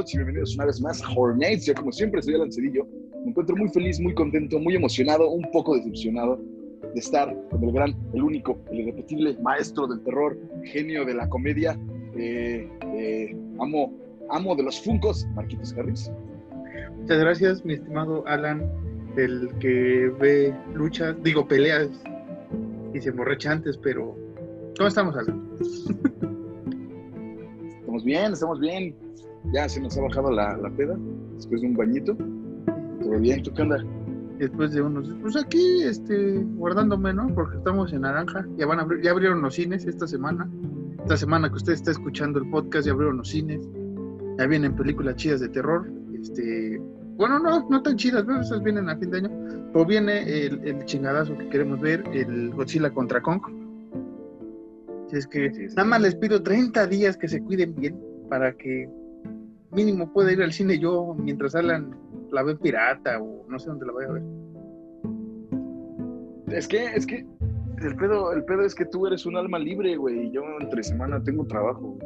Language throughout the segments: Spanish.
noches y bienvenidos una vez más a Hornets. Yo, como siempre, soy Alan Cedillo. Me encuentro muy feliz, muy contento, muy emocionado, un poco decepcionado de estar con el gran, el único, el irrepetible maestro del terror, genio de la comedia, eh, eh, amo, amo de los funcos, Marquitos Harris. Muchas gracias, mi estimado Alan, el que ve luchas, digo peleas y se emborracha antes, pero ¿cómo estamos, Alan? Estamos bien, estamos bien. Ya se nos ha bajado la, la peda después de un bañito. Todo bien, ¿tú qué onda? Después de unos, pues aquí, este, guardándome, ¿no? Porque estamos en naranja, ya van a abrir, ya abrieron los cines esta semana. Esta semana que usted está escuchando el podcast, ya abrieron los cines. Ya vienen películas chidas de terror. Este, bueno, no, no tan chidas, ¿no? Esas vienen a fin de año. Pero viene el, el chingadazo que queremos ver, el Godzilla contra Kong. Si es que Sí, sí. nada más les pido 30 días que se cuiden bien para que mínimo pueda ir al cine yo mientras Alan la ve pirata o no sé dónde la vaya a ver. Es que, es que, el pedo, el pedo es que tú eres un alma libre, güey. y Yo entre semana tengo trabajo.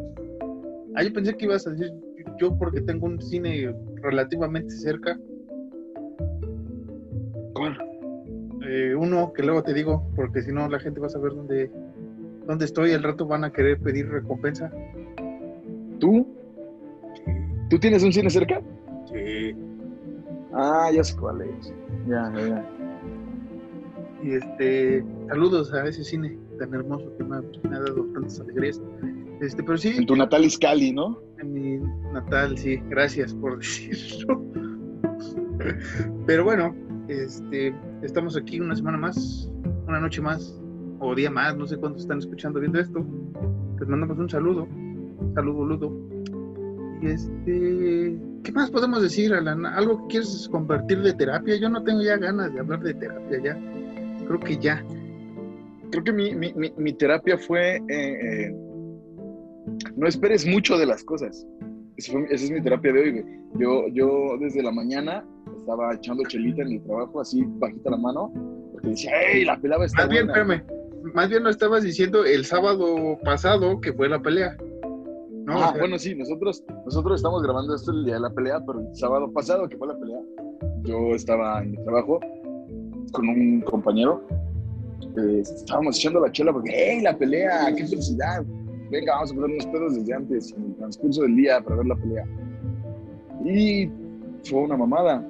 Ah, yo pensé que ibas a decir yo porque tengo un cine relativamente cerca. ¿Cuál? Eh, uno que luego te digo, porque si no la gente va a saber dónde, dónde estoy. Al rato van a querer pedir recompensa. ¿Tú? ¿Tú tienes un cine cerca? Sí. Ah, ya sé cuál es. Ya, ya, ya. Y este, saludos a ese cine tan hermoso que me ha, me ha dado tantas alegrías. Este, pero sí, En tu natal Iscali, ¿no? en mi natal, sí, gracias por decirlo. Pero bueno, este, estamos aquí una semana más, una noche más, o día más, no sé cuántos están escuchando viendo esto. Les mandamos un saludo, saludo Ludo. Este, ¿qué más podemos decir, Alan? ¿Algo que quieres compartir de terapia? Yo no tengo ya ganas de hablar de terapia ya. Creo que ya. Creo que mi, mi, mi, mi terapia fue. eh, eh, no esperes mucho de las cosas. Esa, fue- esa es mi terapia de hoy, güey. Yo, yo desde la mañana estaba echando chelita en mi trabajo, así bajita la mano, porque decía, ¡Ey, la pelada está Más bien, buena". espérame, más bien lo estabas diciendo el sábado pasado que fue la pelea. ¿No? Ah, bueno, sí, nosotros, nosotros estamos grabando esto el día de la pelea, pero el sábado pasado, que fue la pelea, yo estaba en mi trabajo con un compañero. eh, estábamos echando la chela porque, ¡hey, la pelea! ¡Qué felicidad! Venga, vamos a poner unos pedos desde antes, en el transcurso del día, para ver la pelea. Y fue una mamada.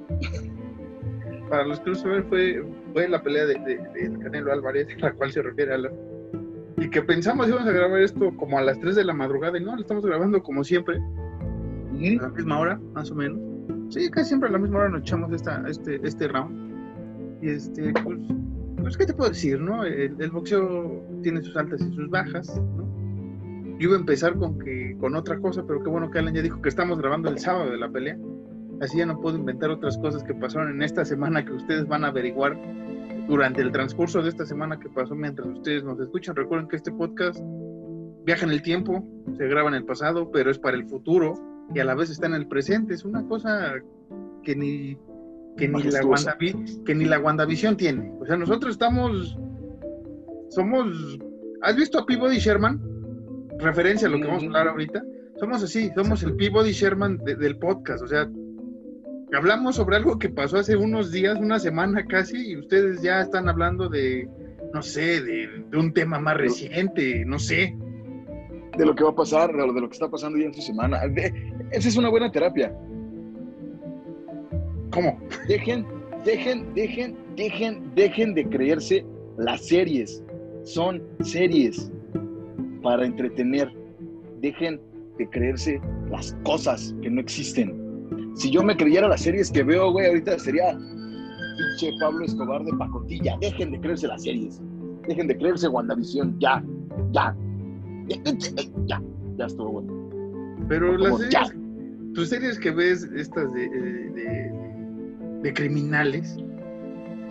Para los que no saben, fue, fue la pelea de, de, Canelo Álvarez, a la cual se refiere Alan. Y que pensamos íbamos a grabar esto como a las 3 de la madrugada, y no, lo estamos grabando como siempre, a la misma hora, más o menos. Sí, casi siempre a la misma hora nos echamos esta, este, este round. Y este, pues, pues, ¿qué te puedo decir, no? El, el boxeo tiene sus altas y sus bajas, ¿no? Yo iba a empezar con, que, con otra cosa, pero qué bueno que Alan ya dijo que estamos grabando el sábado de la pelea. Así ya no puedo inventar otras cosas que pasaron en esta semana que ustedes van a averiguar durante el transcurso de esta semana que pasó mientras ustedes nos escuchan. Recuerden que este podcast viaja en el tiempo, se graba en el pasado, pero es para el futuro y a la vez está en el presente. Es una cosa que ni, que ni, la. Wandavi- que ni la WandaVision tiene. O sea, nosotros estamos, somos, ¿has visto a Peabody Sherman? Referencia a lo que vamos a hablar ahorita. Somos así, somos el Peabody Sherman de- del podcast. O sea, hablamos sobre algo que pasó hace unos días, una semana casi, y ustedes ya están hablando de, no sé, de, de un tema más reciente, no sé. De lo que va a pasar, de lo, de lo que está pasando ya en su semana. De- esa es una buena terapia. ¿Cómo? Dejen, dejen, dejen, dejen, dejen de creerse las series. Son series para entretener. Dejen de creerse las cosas que no existen. Si yo me creyera las series que veo, güey, ahorita sería pinche Pablo Escobar de pacotilla. Dejen de creerse las series. Dejen de creerse WandaVision. Ya, ya. Ya, ya, ya estuvo bueno. Pero las ya. series, tus series que ves, estas de, de, de- de criminales,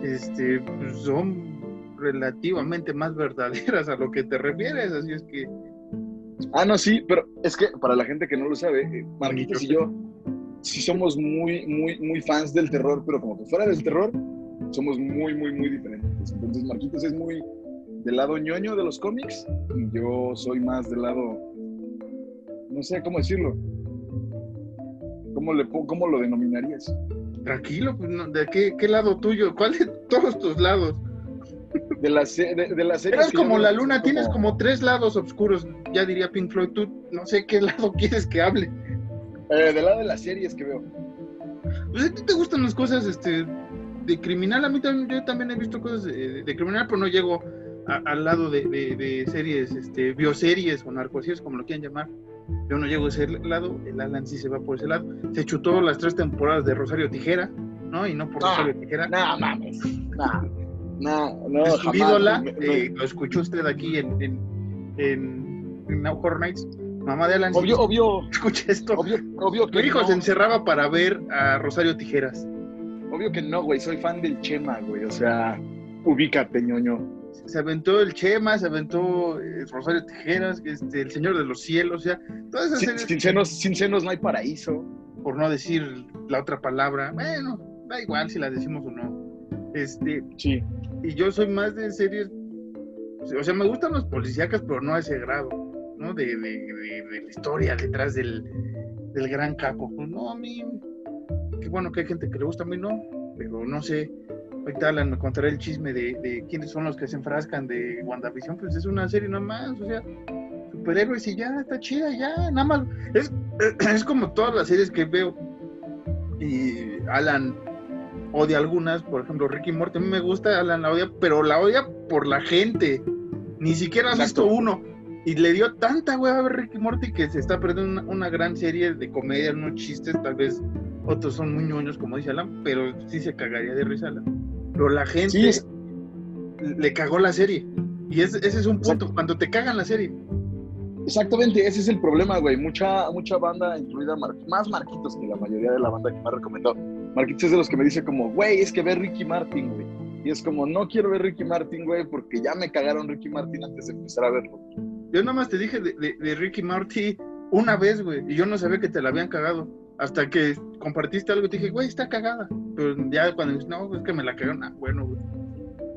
este, pues, son relativamente más verdaderas a lo que te refieres, así es que Ah, no, sí, pero es que para la gente que no lo sabe, eh, Marquitos y yo sí somos muy, muy, muy fans del terror, pero como que fuera del terror, somos muy, muy, muy diferentes. Entonces, Marquitos es muy del lado ñoño de los cómics y yo soy más del lado, no sé cómo decirlo, ¿Cómo, le, cómo lo denominarías? Tranquilo, pues, no, ¿de qué, qué lado tuyo? ¿Cuál de todos tus lados? De la, de, de la serie. Eres como la luna, tienes como tres lados oscuros, ya diría Pink Floyd. Tú no sé qué lado quieres que hable. Eh, del lado de las series que veo. Pues a ti te gustan las cosas este, de criminal. A mí también, yo también he visto cosas de, de criminal, pero no llego a- al lado de, de- de series, este, bioseries o narcoseries, como lo quieran llamar. Yo no llego a ese lado, el Alan sí se va por ese lado. Se chutó las tres temporadas de Rosario Tijera, ¿no? Y no por Ah, Rosario Tijera. No, mames. No, no, no. es su jamás. ídola, Me- me- eh, lo escuchó usted aquí en, en, en, en Now Horror Nights. Mamá de Alan, Obvio, obvio, escucha esto. obvio, obvio que Mi hijo no. se encerraba para ver a Rosario Tijeras. Obvio que no, güey. Soy fan del Chema, güey. O sea, ubícate, ñoño. Se aventó el Chema, se aventó eh, Rosario Tijeras, este, el Señor de los Cielos, o sea, todas esas Sin, sin senos, sin senos no hay paraíso. por no decir la otra palabra, bueno, da igual si la decimos o no. Este, Sí. y yo soy más de series, o sea, me gustan los policíacas, pero no a ese grado, ¿no? De, de, de- de la historia detrás del, del gran capo. Pues no, a mí, qué bueno que hay gente que le gusta, a mí no, pero no sé. Ahorita Alan me contará el chisme de, de quiénes son los que se enfrascan de WandaVision, pues es una serie nomás, o sea, superhéroes y ya, está chida, ya, nada más. Es, es como todas las series que veo. Y Alan odia algunas, por ejemplo, Ricky Morty, a mí me gusta, Alan la odia, pero la odia por la gente. Ni siquiera ha visto uno. Y le dio tanta hueva a ver Ricky Morty que se está perdiendo una, una gran serie de comedia, unos chistes, tal vez otros son muy ñoños, como dice Alan, pero sí se cagaría de risa Alan. Pero la gente Sí, es- le cagó la serie. Y ese, ese es un punto, cuando te cagan la serie. Exactamente, ese es el problema, güey. Mucha, mucha banda, incluida Mar- más Marquitos que la mayoría de la banda que me ha recomendado. Marquitos es de los que me dice como, güey, es que ve Ricky Martin, güey. Y es como, no quiero ver Ricky Martin, güey, porque ya me cagaron Ricky Martin antes de empezar a verlo. Yo nada más te dije de, de- de Ricky Marty una vez, güey, y yo no sabía que te la habían cagado. Hasta que compartiste algo te dije, güey, está cagada. Pero ya cuando dices, no, es que me la cagaron, ah, bueno, güey.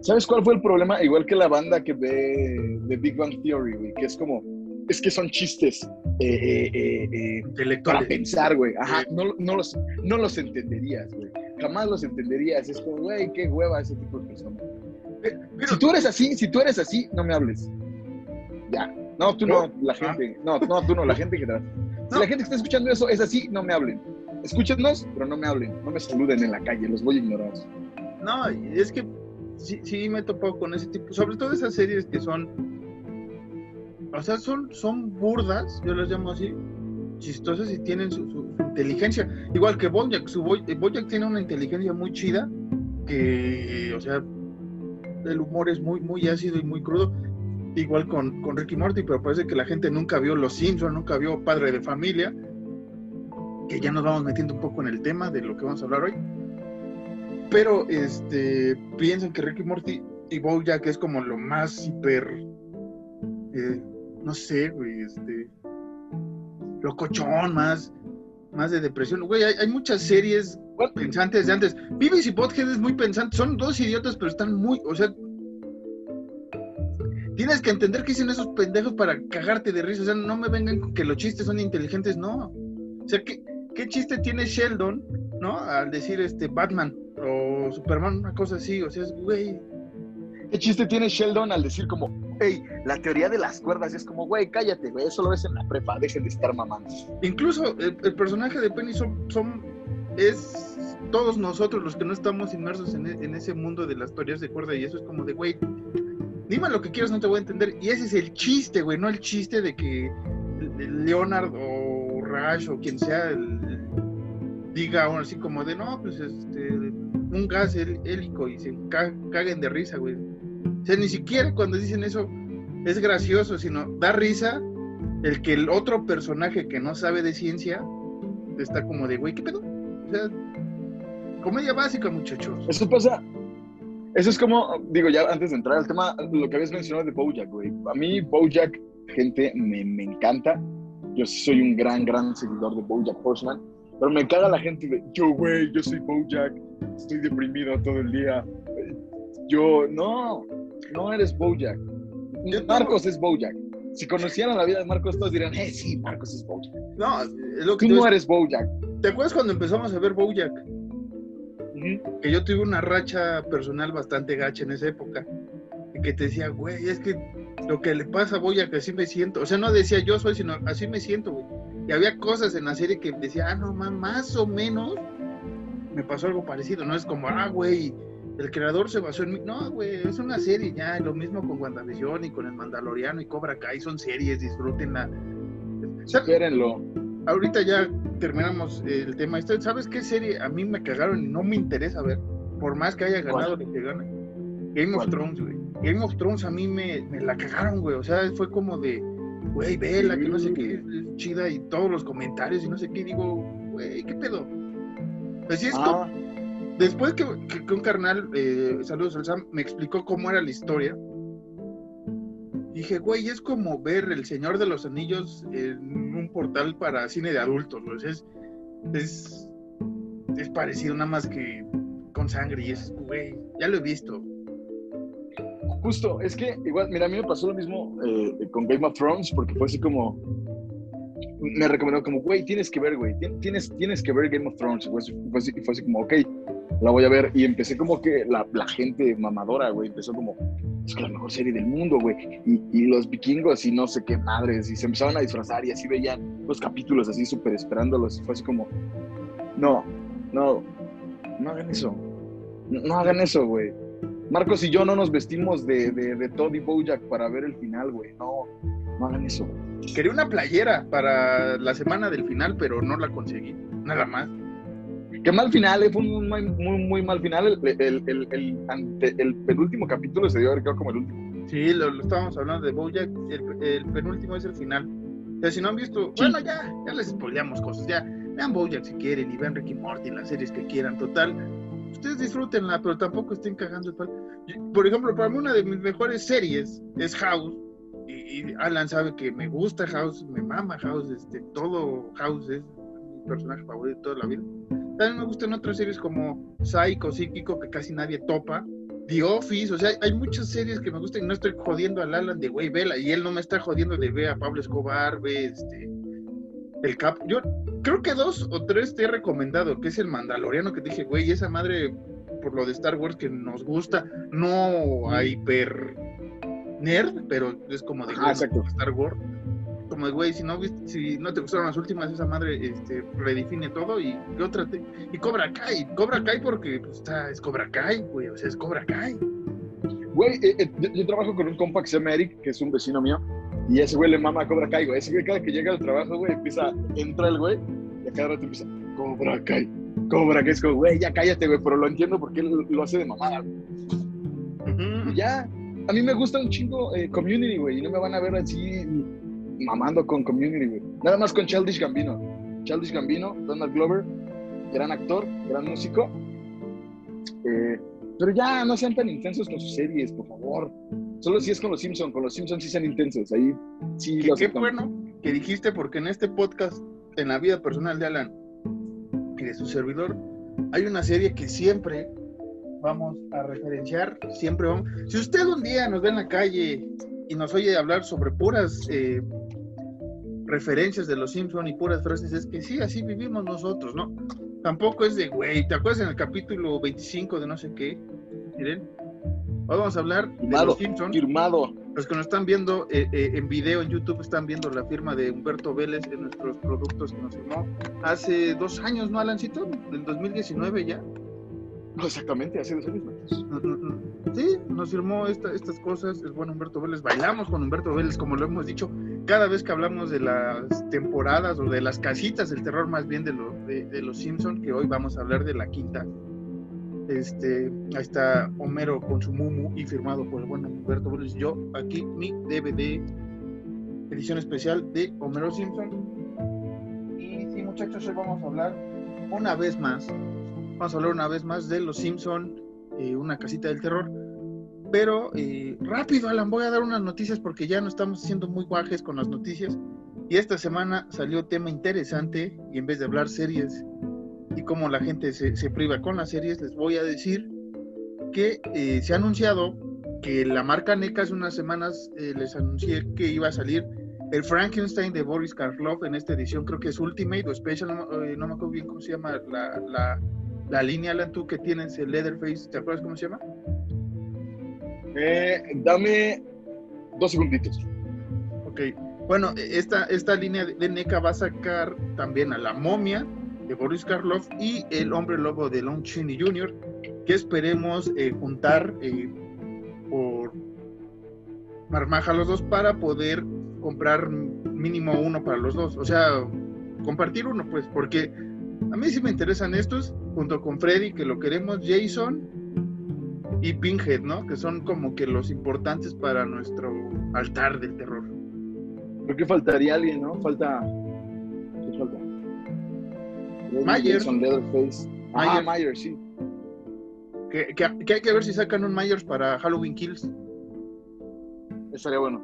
¿Sabes cuál fue el problema? Igual que la banda que ve de Big Bang Theory, güey, que es como, es que son chistes eh, eh, eh, eh, para Intelectuales. pensar, güey. Ajá, no, no, los, no los entenderías, güey. Jamás los entenderías. Es como, güey, qué hueva ese tipo de personas. Pero- Si tú eres así, si tú eres así, no me hables. Ya. No, tú no, la gente. No, no, tú no, la gente que tra- Si No. la gente que está escuchando eso es así, no me hablen. Escúchennos, pero no me hablen. No me saluden en la calle, los voy a ignorar. No, es que sí, sí me he topado con ese tipo, sobre todo esas series que son, o sea, son, son burdas, yo las llamo así, chistosas y tienen su, su- su inteligencia. Igual que Bojack, su Boy- Bojack tiene una inteligencia muy chida, que, o sea, el humor es muy, muy ácido y muy crudo. Igual con, con Ricky Morty, pero parece que la gente nunca vio Los Simpsons, nunca vio Padre de Familia, que ya nos vamos metiendo un poco en el tema de lo que vamos a hablar hoy. Pero este piensan que Ricky Morty y Bojack es como lo más hiper eh, no sé, güey, este locochón, más más de depresión. Güey, hay, hay muchas series pensantes de antes. Beavis y Butthead es muy pensante, son dos idiotas, pero están muy, o sea, tienes que entender que dicen esos pendejos para cagarte de risa, o sea, no me vengan con que los chistes son inteligentes, no. O sea, ¿qué, qué chiste tiene Sheldon, no? Al decir este Batman o Superman, una cosa así, o sea, es, güey, ¿Qué chiste tiene Sheldon al decir como, hey, la teoría de las cuerdas? Y es como, güey, cállate, güey, eso lo ves en la prepa, dejen de estar mamando. Incluso el, el personaje de Penny son, son- es todos nosotros los que no estamos inmersos en, en ese mundo de las teorías de cuerda y eso es como de, güey, dime lo que quieras, no te voy a entender. Y ese es el chiste, güey, no el chiste de que Leonard o Rash o quien sea diga aún así como de, no, pues este, un gas hélico y se ca- caguen de risa, güey. O sea, ni siquiera cuando dicen eso es gracioso, sino da risa el que el otro personaje que no sabe de ciencia está como de, güey, ¿qué pedo? O sea, comedia básica, muchachos. Eso pasa. Eso es como, digo, ya antes de entrar al tema, lo que habías mencionado de Bojack, güey. A mí, Bojack, gente, me, me encanta. Yo soy un gran, gran seguidor de Bojack Horseman. Pero me caga la gente de, yo, güey, yo soy Bojack, estoy deprimido todo el día. Yo, no, no eres Bojack. Marcos es Bojack. Si conocieran la vida de Marcos, todos dirían, eh, sí, Marcos es Bojack. No, es lo que Tú no eres Bojack. ¿Te acuerdas cuando empezamos a ver Bojack? Que yo tuve una racha personal bastante gacha en esa época. Y que te decía, güey, es que lo que le pasa a Bojack así me siento. O sea, no decía yo soy, sino así me siento, güey. Y había cosas en la serie que decía, ah, no, más o menos me pasó algo parecido. No es como, ah, güey, el creador se basó en mí. No, güey, es una serie ya. Lo mismo con WandaVision y con el Mandaloriano y Cobra Kai. Son series, disfrútenla. Espérenlo. Ahorita ya terminamos el tema. ¿Sabes qué serie a mí me cagaron y no me interesa ver? Por más que haya ganado lo que gane. Game of Thrones, güey. Game of Thrones a mí me, me la cagaron, güey. O sea, fue como de, güey, vela, que no sé qué, es chida y todos los comentarios y no sé qué. digo, güey, ¿qué pedo? Así es ah. Después que, un carnal, eh, saludos al Sam, me explicó cómo era la historia, dije, güey, es como ver El Señor de los Anillos en un portal para cine de adultos, Es, es, es parecido nada más que con sangre y es, güey, ya lo he visto. Justo, es que igual, mira, a mí me pasó lo mismo eh, con Game of Thrones, porque fue así como, me recomendó como, güey, tienes que ver, güey, tienes, tienes que ver Game of Thrones. Fue, fue, fue así como, ok, la voy a ver. Y empecé como que la, gente mamadora, güey, empezó como, es que la mejor serie del mundo, güey. Y, y, los vikingos y no sé qué madres, y se empezaban a disfrazar y así veían los capítulos así súper esperándolos. Y fue así como, no, no, no hagan eso. No, hagan eso, güey. Marcos y yo no nos vestimos de, de, de Todd y Bojack para ver el final, güey. No, no hagan eso. Quería una playera para la semana del final, pero no la conseguí. Nada más. Qué mal final, eh, fue un muy, muy, muy mal final. El, el, el, el, penúltimo capítulo se dio haber quedado como el último. Sí, lo, estábamos hablando de Bojack. El, penúltimo es el final. O sea, si no han visto, bueno, ya, ya les spoileamos cosas. Ya, vean Bojack si quieren y vean Ricky Morty, las series que quieran. Total, ustedes disfrútenla, pero tampoco estén cagando el palo. Por ejemplo, para mí una de mis mejores series es House. Y, y Alan sabe que me gusta House, me mama House, este, todo House es mi personaje favorito de toda la vida. También me gustan otras series como Psycho, Psíquico, que casi nadie topa. The Office, o sea, hay muchas series que me gustan y no estoy jodiendo al Alan de güey, vela, y él no me está jodiendo de ve a Pablo Escobar, ve este, el Cap. Yo creo que dos o tres te he recomendado, que es el Mandaloriano, que te dije, güey, esa madre, por lo de Star Wars que nos gusta, no a hiper nerd, pero es como de Star Wars como güey, si no, si no te gustaron las últimas, esa madre este, redefine todo y, otra y Cobra Kai, Cobra Kai porque pues, está, es Cobra Kai, güey, o sea, es Cobra Kai. Güey, eh, eh, yo, trabajo con un compa que se llama Eric, que es un vecino mío, y ese güey le mama a Cobra Kai, güey. Ese güey cada que llega al trabajo, güey, empieza, entra el güey, y a cada rato empieza, Cobra Kai, Cobra Kai, es como, güey, ya cállate, güey, pero lo entiendo porque él lo hace de mamada, Y ya, a mí me gusta un chingo eh, Community, güey, y no me van a ver así mamando con Community, güey. Nada más con Childish Gambino. Childish Gambino, Donald Glover, gran actor, gran músico. Eh, pero ya no sean tan intensos con sus series, por favor. Solo si es con los Simpsons, con los Simpsons sí sean intensos. Ahí sí Qué, qué bueno que dijiste, porque en este podcast, en la vida personal de Alan y de su servidor, hay una serie que siempre vamos a referenciar, siempre vamos. Si usted un día nos ve en la calle y nos oye hablar sobre puras eh, referencias de los Simpson y puras frases, es que sí, así vivimos nosotros, ¿no? Tampoco es de, güey, ¿te acuerdas en el capítulo 25 de no sé qué? Miren, hoy vamos a hablar de los Simpson. Firmado. Los que nos están viendo eh, eh, en video en YouTube están viendo la firma de Humberto Vélez en nuestros productos que nos firmó hace dos años, ¿no, Alancito? Del 2019 ya. Exactamente, hace dos años. Sí, nos firmó estas cosas, es bueno Humberto Vélez, bailamos con Humberto Vélez, como lo hemos dicho, cada vez que hablamos de las temporadas o de las casitas del terror más bien de, de, los Simpsons, que hoy vamos a hablar de la quinta. Este, ahí está Homero con su mumu y firmado por el buen Humberto Vélez. Yo aquí mi DVD edición especial de Homero Simpson. Y sí, muchachos, hoy vamos a hablar una vez más Vamos a hablar una vez más de Los Simpson, eh, una casita del terror. Pero eh, rápido, Alan, voy a dar unas noticias porque ya no estamos siendo muy guajes con las noticias. Y esta semana salió tema interesante y en vez de hablar series y cómo la gente se, priva con las series, les voy a decir que eh, se ha anunciado que la marca NECA hace unas semanas les anuncié que iba a salir el Frankenstein de Boris Karloff en esta edición, creo que es Ultimate o Special, no, eh, no me acuerdo bien cómo se llama la, la, la línea, Alan, tú que tienes el Leatherface, ¿te acuerdas cómo se llama? Eh, dame dos segunditos. Ok, bueno, esta, esta línea de NECA va a sacar también a la momia de Boris Karloff y el hombre lobo de Lon Chaney Jr., que esperemos eh, juntar eh, por marmaja los dos para poder comprar mínimo uno para los dos. O sea, compartir uno, pues, porque a mí sí me interesan estos, junto con Freddy, que lo queremos, Jason y Pinhead, ¿no? Que son como que los importantes para nuestro altar del terror. Creo que faltaría alguien, ¿no? Falta. ¿Qué falta? Myers. Ah, Myers, sí. Que, que- que hay que ver si sacan un Myers para Halloween Kills. Estaría bueno.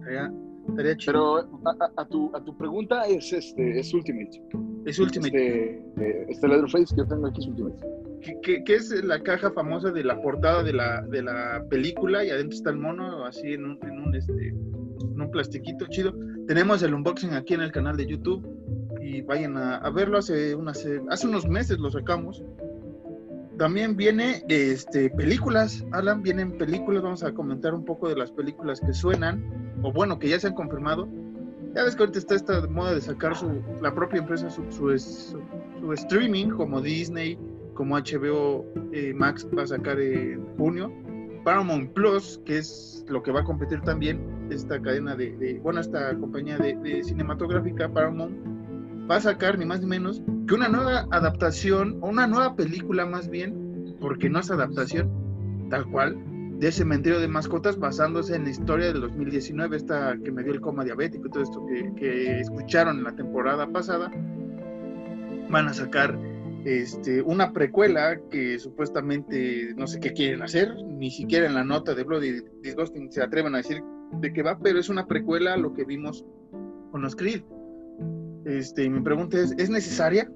Estaría, estaría chido. Pero a, a- a tu, a tu pregunta es este es Ultimate. es Ultimate. Este, eh, este Leatherface que yo tengo aquí es Ultimate. Que, que- que es la caja famosa de la portada de la, de la película y adentro está el mono así en un, en un, este, en un plastiquito chido. Tenemos el unboxing aquí en el canal de YouTube y vayan a, a verlo. Hace, unas, hace unos meses lo sacamos. También viene este, películas, Alan, vienen películas. Vamos a comentar un poco de las películas que suenan, o bueno, que ya se han confirmado. Ya ves que ahorita está esta moda de sacar su, la propia empresa su, su, es- su streaming, como Disney, como HBO eh, Max va a sacar en junio. Paramount Plus, que es lo que va a competir también, esta cadena de, bueno, esta compañía de, de cinematográfica, Paramount, va a sacar ni más ni menos que una nueva adaptación, o una nueva película más bien, porque no es adaptación, tal cual, de Cementerio de Mascotas, basándose en la historia del 2019, esta que me dio el coma diabético y todo esto que, que escucharon en la temporada pasada. Van a sacar este, una precuela que supuestamente no sé qué quieren hacer, ni siquiera en la nota de Bloody Disgusting se atreven a decir de qué va, pero es una precuela a lo que vimos con los Creed. Este, mi pregunta es, ¿es necesaria?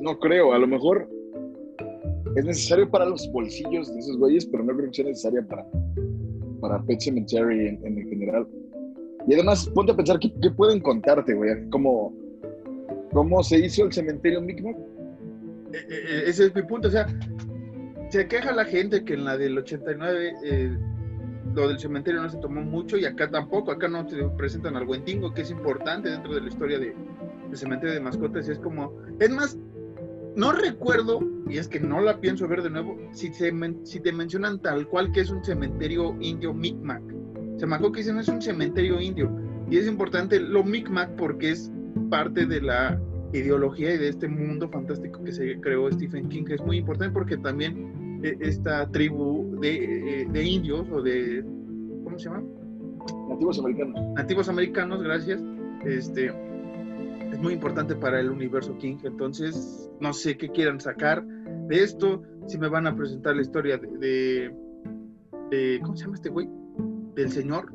No creo, a lo mejor es necesario para los bolsillos de esos güeyes, pero no creo que sea necesaria para, para Pet Cemetery en, en general. Y además, ponte a pensar qué, pueden contarte, güey. ¿Cómo, ¿Cómo se hizo el cementerio Micmac? Eh, eh, ese es mi punto, o sea, se queja la gente que en la del 89 eh, lo del cementerio no se tomó mucho y acá tampoco, acá no te presentan al Tingo, que es importante dentro de la historia de, del cementerio de mascotas, y es como, es más, no recuerdo, y es que no la pienso ver de nuevo, si, se te mencionan tal cual que es un cementerio indio Micmac. Se me acuerdo que dicen es un cementerio indio, y es importante lo Micmac porque es parte de la ideología y de este mundo fantástico que se creó Stephen King, que es muy importante porque también eh, esta tribu de, eh, de indios o de, ¿cómo se llama? Nativos americanos. Nativos americanos, gracias, este, es muy importante para el universo King, entonces no sé qué quieran sacar de esto, si me van a presentar la historia de, de, de- ¿cómo se llama este güey? Del señor,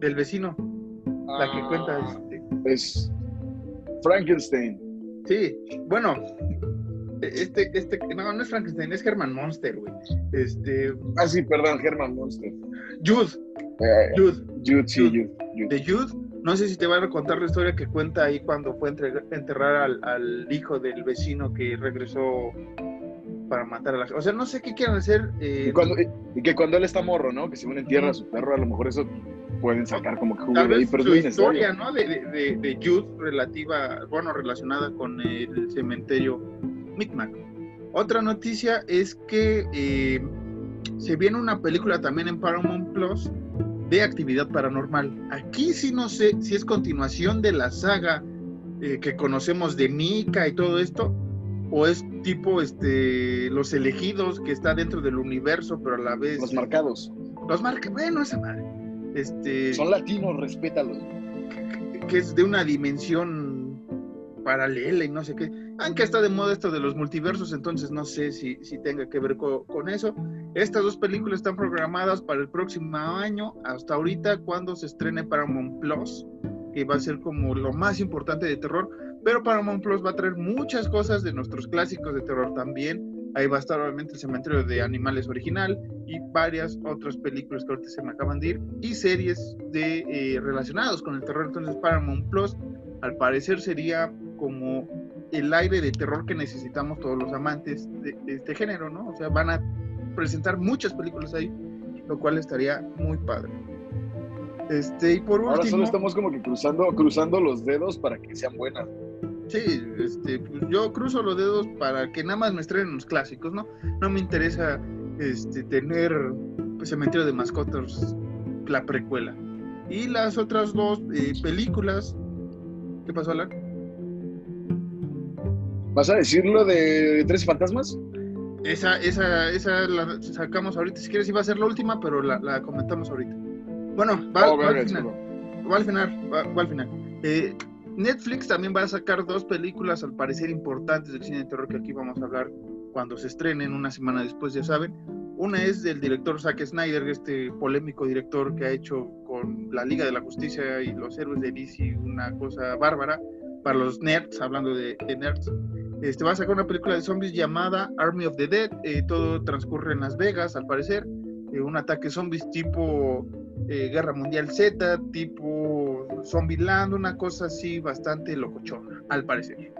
del vecino, la que cuenta Ah, este, Es Frankenstein. Sí, bueno, este, este, no, no es Frankenstein, es Herman Monster, güey. Este, Ah, sí, perdón, Herman Monster. Jude, Eh, Jude, Jude, sí, Jude. Jude. de Jude. No sé si te van a contar la historia que cuenta ahí cuando fue a entregar- enterrar al, al hijo del vecino que regresó para matar a la gente. O sea, no sé qué quieran hacer. eh, Y, cuando- y- y que cuando él está morro, ¿no? Que según entierra a su perro, a lo mejor eso pueden sacar como que jugo de ahí, pero es su innecesario. historia, ¿no? De, de, de- de Jude relativa, bueno, relacionada con el cementerio Micmac. Otra noticia es que eh, se viene una película también en Paramount Plus de actividad paranormal. Aquí sí no sé si es continuación de la saga eh, que conocemos de Mika y todo esto, o es tipo este los elegidos que está dentro del universo, pero a la vez Los marcados. los marca, bueno, esa madre. Este Son latinos, respétalos. que es de una dimensión paralela y no sé qué. Aunque está de moda esto de los multiversos, entonces no sé si, si tenga que ver co- con, eso. Estas dos películas están programadas para el próximo año, hasta ahorita cuando se estrene Paramount Plus, que va a ser como lo más importante de terror, pero Paramount Plus va a traer muchas cosas de nuestros clásicos de terror también, Ahí va a estar obviamente el Cementerio de Animales original y varias otras películas que ahorita se me acaban de ir y series de, eh, relacionados con el terror. Entonces Paramount Plus al parecer sería como el aire de terror que necesitamos todos los amantes de, este género, ¿no? O sea, van a presentar muchas películas ahí, lo cual estaría muy padre. Este, y por último... Ahora solo estamos como que cruzando, cruzando los dedos para que sean buenas. Sí, este, pues yo cruzo los dedos para que nada más me estrenen los clásicos, ¿no? No me interesa este, tener pues, Cementerio de Mascotas, la precuela. Y las otras dos eh, películas. ¿Qué pasó, Alan? ¿Vas a decir lo de Tres Fantasmas? Esa, esa, esa la sacamos ahorita. Si quieres, iba a ser la última, pero la, comentamos ahorita. Bueno, va, oh, al final. Va al final. Va, al final. Eh, Netflix también va a sacar dos películas al parecer importantes del cine de terror que aquí vamos a hablar cuando se estrenen una semana después, ya saben. Una es del director Zack Snyder, este polémico director que ha hecho con la Liga de la Justicia y los héroes de DC una cosa bárbara para los nerds, hablando de, nerds. Este, va a sacar una película de zombies llamada Army of the Dead. Eh, todo transcurre en Las Vegas, al parecer. Eh, un ataque zombies tipo eh, Guerra Mundial Z, tipo Zombieland, una cosa así bastante locochona, al parecer.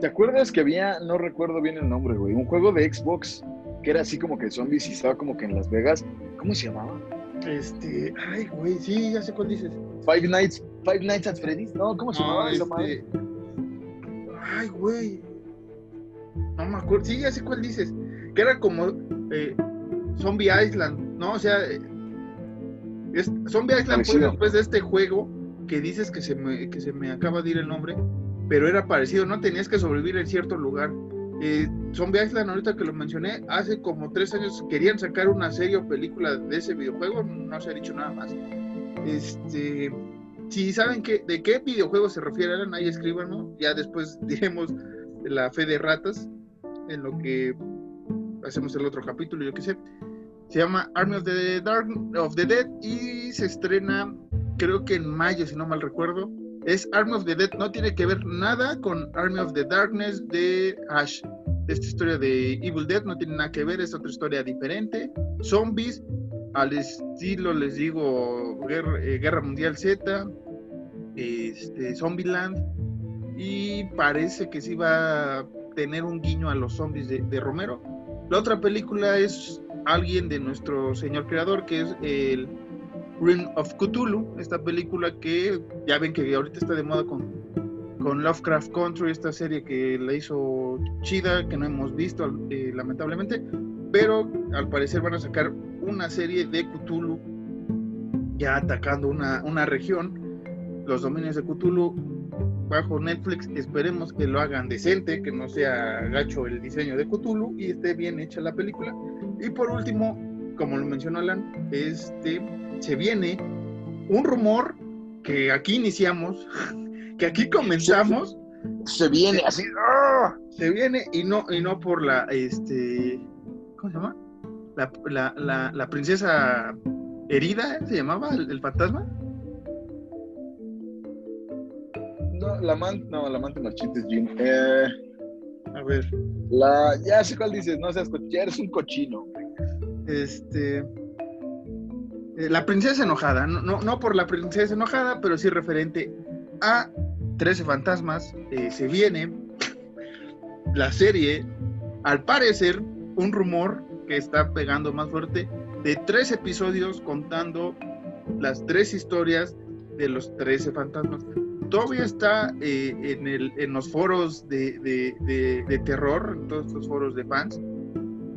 ¿Te, acuerdas que había, no recuerdo bien el nombre, güey, un juego de Xbox que era así como que zombies y estaba como que en Las Vegas? ¿Cómo se llamaba? Este, ay, güey, sí, ya sé cuál dices. Five Nights, Five Nights at Freddy's, ¿no? ¿Cómo se llamaba este... Ay, güey. No me acuerdo, sí, ya sé cuál dices. Que era como eh, Zombie Island, ¿no? O sea, Zombie Island fue después de este juego que dices que se, me, que se me acaba de ir el nombre, pero era parecido, ¿no? Tenías que sobrevivir en cierto lugar. Eh, Zombie Island, ahorita que lo mencioné, hace como tres años querían sacar una serie o película de ese videojuego, no se ha dicho nada más. Este, si saben que, de qué videojuego se refieren, ahí escriban, ¿no? Ya después diremos la fe de ratas, en lo que hacemos el otro capítulo, yo qué sé. Se llama Army of the, Dark, of the Dead y se estrena, creo que en mayo, si no mal recuerdo. Es Army of the Dead, no tiene que ver nada con Army of the Darkness de Ash. Esta historia de Evil Dead no tiene nada que ver, es otra historia diferente. Zombies, al estilo, les digo, Guerra, eh, Guerra Mundial Z, este, Zombieland, y parece que sí va a tener un guiño a los zombies de Romero la otra película es alguien de nuestro señor creador, que es el Ring of Cthulhu, esta película que ya ven que ahorita está de moda con, con Lovecraft Country, esta serie que la hizo chida, que no hemos visto eh, lamentablemente, pero al parecer van a sacar una serie de Cthulhu ya atacando una, una región, los dominios de Cthulhu bajo Netflix. Esperemos que lo hagan decente, que no sea gacho el diseño de Cthulhu y esté bien hecha la película. Y por último, como lo mencionó Alan, este, se viene un rumor que aquí iniciamos, que aquí comenzamos. Se viene así. Se viene y no, y no por la, este, ¿cómo se llama? La, la, la, princesa herida, ¿se llamaba el fantasma? No, la amante, no, la amante marchita es Jim. Eh, a ver. La, ya sé cuál dices, no seas ya eres un cochino. Este. Eh, la princesa enojada, no, no, por la princesa enojada, pero sí referente a 13 fantasmas. Eh, se viene la serie, al parecer, un rumor que está pegando más fuerte, de tres episodios contando las tres historias de los 13 fantasmas todavía está eh, en, el, en los foros de, de, terror, en todos los foros de fans,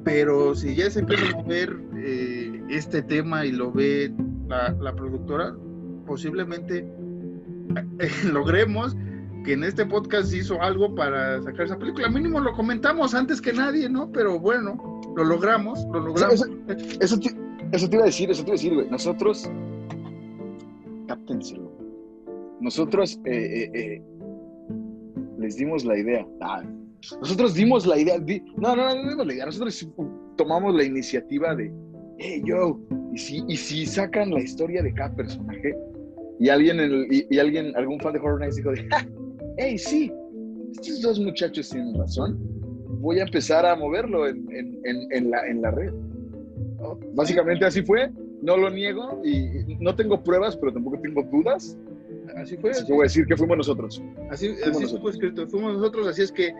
pero si ya se empieza a ver eh, este tema y lo ve la, productora, posiblemente eh, logremos que en este podcast hizo algo para sacar esa película. Mínimo lo comentamos antes que nadie, ¿no? Pero bueno, lo logramos, lo logramos. Eso, te, iba a decir, eso te iba a decir, güey. Nosotros, cáptenselo nosotros eh, eh, eh, les dimos la idea. Ah, nosotros dimos la idea. no, no, no dimos la idea. Nosotros tomamos la iniciativa de, hey, yo, y si, y si sacan la historia de cada personaje, y alguien, y, alguien, algún fan de Horror Nights dijo, de, hey, sí, estos dos muchachos tienen razón. voy a empezar a moverlo en, la, en la red. Básicamente así fue, no lo niego y no tengo pruebas, pero tampoco tengo dudas. Así fue. Así que voy a decir que fuimos nosotros. Así, fuimos así fue escrito, fuimos nosotros, así es que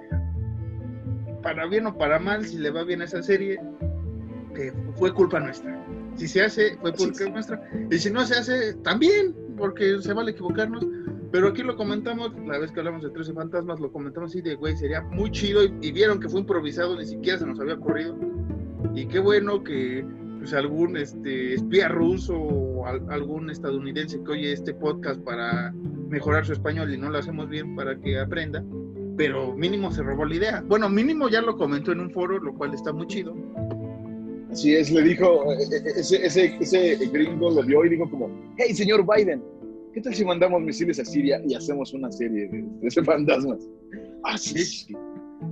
para bien o para mal, si le va bien a esa serie, que fue culpa nuestra. Si se hace, fue culpa nuestra. Y si no se hace, también, porque se vale equivocarnos. Pero aquí lo comentamos, la vez que hablamos de 13 fantasmas, lo comentamos así de, güey, sería muy chido. Y, vieron que fue improvisado, ni siquiera se nos había ocurrido. Y qué bueno que pues, algún este, espía ruso o algún estadounidense que oye este podcast para mejorar su español y no lo hacemos bien para que aprenda, pero mínimo se robó la idea. Bueno, mínimo ya lo comentó en un foro, lo cual está muy chido. Así es, le dijo, eh, eh, ese, ese, ese gringo lo vio y dijo como, hey, señor Biden, ¿qué tal si mandamos misiles a Siria y hacemos una serie de, ese fantasmas? Ah, sí, sí.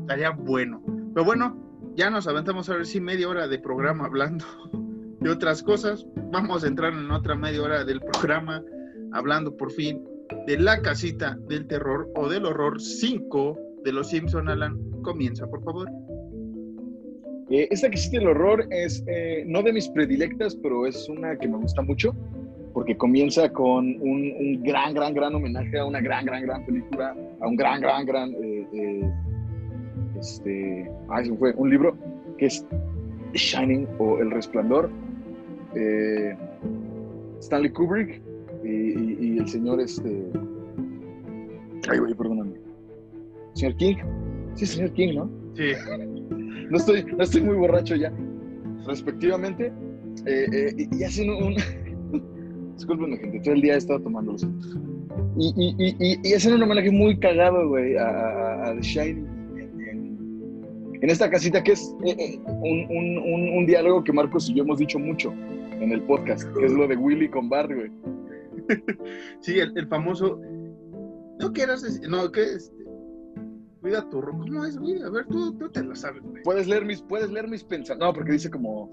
Estaría bueno. Pero bueno, ya nos aventamos a ver si media hora de programa hablando de otras cosas. Vamos a entrar en otra media hora del programa hablando por fin de la casita del terror o del horror 5 de los Simpson, Alan. Comienza, por favor. Eh, esta que existe el horror es eh, no de mis predilectas, pero es una que me gusta mucho, porque comienza con un, gran, gran, gran homenaje a una gran, gran, gran película, a un gran, gran, gran, eh, este, ah, fue, un libro que es Shining o El Resplandor, Stanley Kubrick y, el señor, este, ay, güey, perdóname, señor King, sí, señor King, ¿no? Sí no estoy, no estoy muy borracho ya. Respectivamente, eh, eh, y hacen un... Disculpenme, gente, todo el día he estado tomando Y, y, y, y, hacen un homenaje muy cagado, güey, a, a, The Shining en, esta casita que es eh, un, un, un, diálogo que Marcos y yo hemos dicho mucho en el podcast, que es lo de Willy con Barry, güey. Sí, el, el famoso... No quieras... No, que es Cuida tu ¿Cómo es, güey? A ver, tú, tú te lo sabes, güey. Puedes leer mis, puedes leer mis pensamientos. No, porque dice como.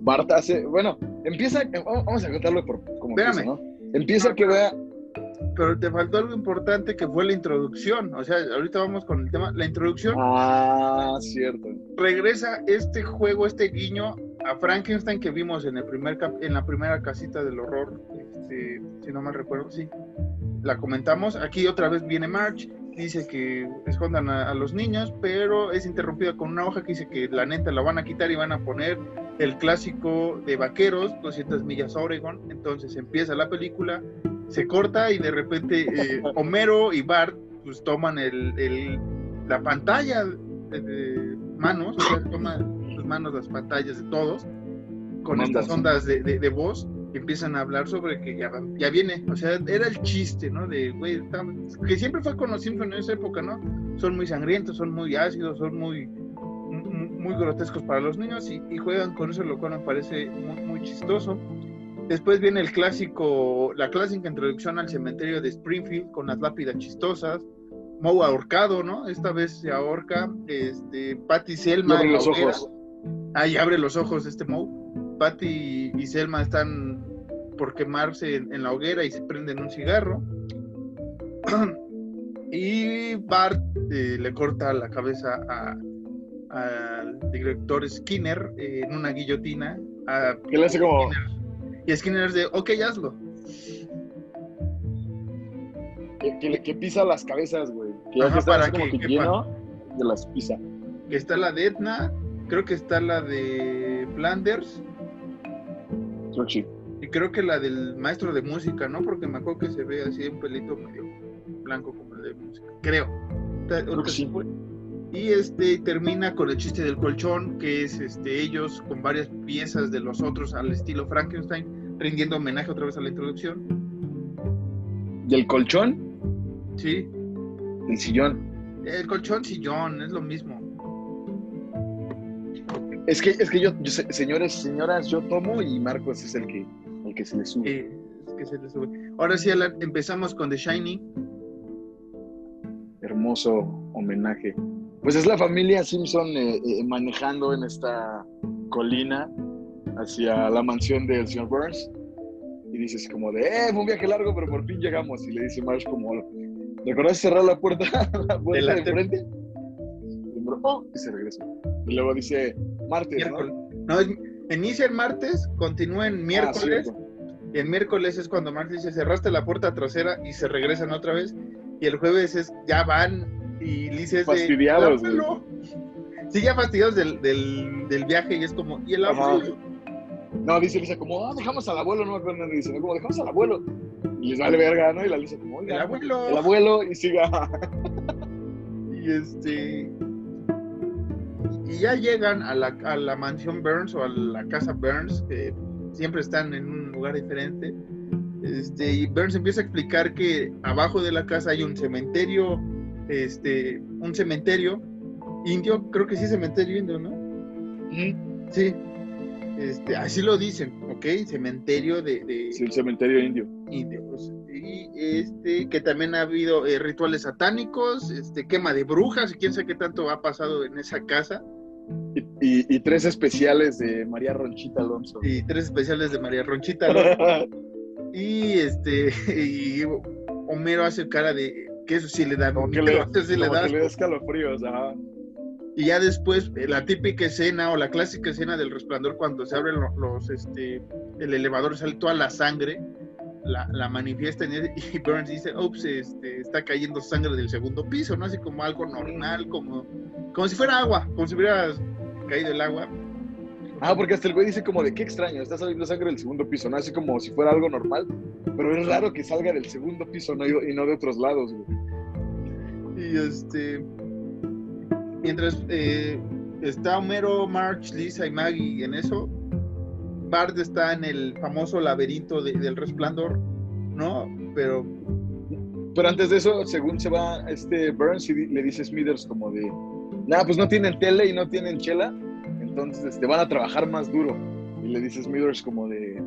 Bart hace. Bueno, empieza. Vamos a contarlo por como empieza, ¿no? Empieza que vea. Pero te faltó algo importante que fue la introducción. O sea, ahorita vamos con el tema. La introducción. Ah, cierto. Regresa este juego, este guiño a Frankenstein que vimos en el primer en la primera casita del horror. Este, si no mal recuerdo, sí. La comentamos. Aquí otra vez viene March dice que escondan a, los niños, pero es interrumpida con una hoja que dice que la neta la van a quitar y van a poner el clásico de vaqueros, 200 millas Oregon. Entonces empieza la película, se corta y de repente eh, Homero y Bart pues toman el, la pantalla de, manos, o sea, toman sus manos las pantallas de todos con estas ondas de, de voz empiezan a hablar sobre que ya, ya viene, o sea, era el chiste, ¿no? De, güey, que siempre fue con los Simpsons en esa época, ¿no? Son muy sangrientos, son muy ácidos, son muy, muy grotescos para los niños y, juegan con eso, lo cual me parece muy, muy chistoso. Después viene el clásico, la clásica introducción al cementerio de Springfield con las lápidas chistosas. Moe ahorcado, ¿no? Esta vez se ahorca, este, Patty Selma. Abre los ojos. Ahí abre los ojos este Moe. Patty y Selma están por quemarse en, la hoguera y se prenden un cigarro. y Bart eh, le corta la cabeza al director Skinner eh, en una guillotina. ¿Qué le hace como? Y Skinner es de, ok, hazlo. Que, pisa las cabezas, güey. Que está para que, lleno de las pisa. Que está la de Edna, creo que está la de Flanders y creo que la del maestro de música, ¿no? Porque me acuerdo que se ve así un pelito medio blanco como el de música. Creo. Y este termina con el chiste del colchón, que es este ellos con varias piezas de los otros al estilo Frankenstein, rindiendo homenaje otra vez a la introducción. ¿Y el colchón? Sí. El sillón. El colchón sillón, es lo mismo. Es que, es que yo, señores, señoras, yo tomo y Marcos es el que, el que se le sube. que se le sube. Ahora sí, empezamos con The Shining. Hermoso homenaje. Pues es la familia Simpson eh, eh, manejando en esta colina hacia la mansión del señor Burns. Y dices como de, eh, fue un viaje largo, pero por fin llegamos. Y le dice Marsh como, ¿recordaste cerrar la puerta, la puerta de frente? bro, oh, y se regresa. Y luego dice martes, Miércoles. ¿no? No, inicia el martes, continúa en Ah, miércoles. cierto. y el miércoles es cuando Marx dice cerraste la puerta trasera y se regresan otra vez. Y el jueves es ya van y Liz es de, Fastidiados, "El abuelo". Sí, ya fastidiados del, del, del viaje y es como, ¿y el abuelo? No, dice Lisa como, ah, dejamos al abuelo, no me acuerdo, dice, no, como, dejamos al abuelo. Y les vale verga, ¿no? Y la Lisa como, El abuelo. el abuelo, y siga. Y este. Y ya llegan a la, a la mansión Burns o a la casa Burns, que siempre están en un lugar diferente. Este, y Burns empieza a explicar que abajo de la casa hay un cementerio, este, un cementerio indio, creo que sí, cementerio indio, ¿no? Sí. Este, así lo dicen, ¿ok? Cementerio de, de Sí, el cementerio indio. indios. Y este, que también ha habido eh, rituales satánicos, este, quema de brujas, quién sabe qué tanto ha pasado en esa casa. Y, y- y tres especiales de María Ronchita Alonso. Y tres especiales de María Ronchita. ¿no? Y este, y Homero hace cara de que eso sí le da que le, que le ajá. Y ya después, eh, la típica escena o la clásica escena del resplandor, cuando se abren lo- los, este, el elevador, sale toda la sangre, la, la manifiesta y Burns dice, ups, este, está cayendo sangre del segundo piso, ¿no? Así como algo normal, como, como si fuera agua, como si hubiera caído el agua. Ah, porque hasta el güey dice como de qué extraño, está saliendo sangre del segundo piso, ¿no? Así como si fuera algo normal, pero es raro que salga del segundo piso ¿no? y no de otros lados, güey. Y este. Mientras eh, está Homero, Marge, Lisa y Maggie en eso, Bart está en el famoso laberinto de- del resplandor, ¿no? Pero Pero antes de eso, según se va este Burns y le dice Smithers como de, nada, pues no tienen tele y no tienen chela, entonces este, van a trabajar más duro. Y le dice Smithers como de,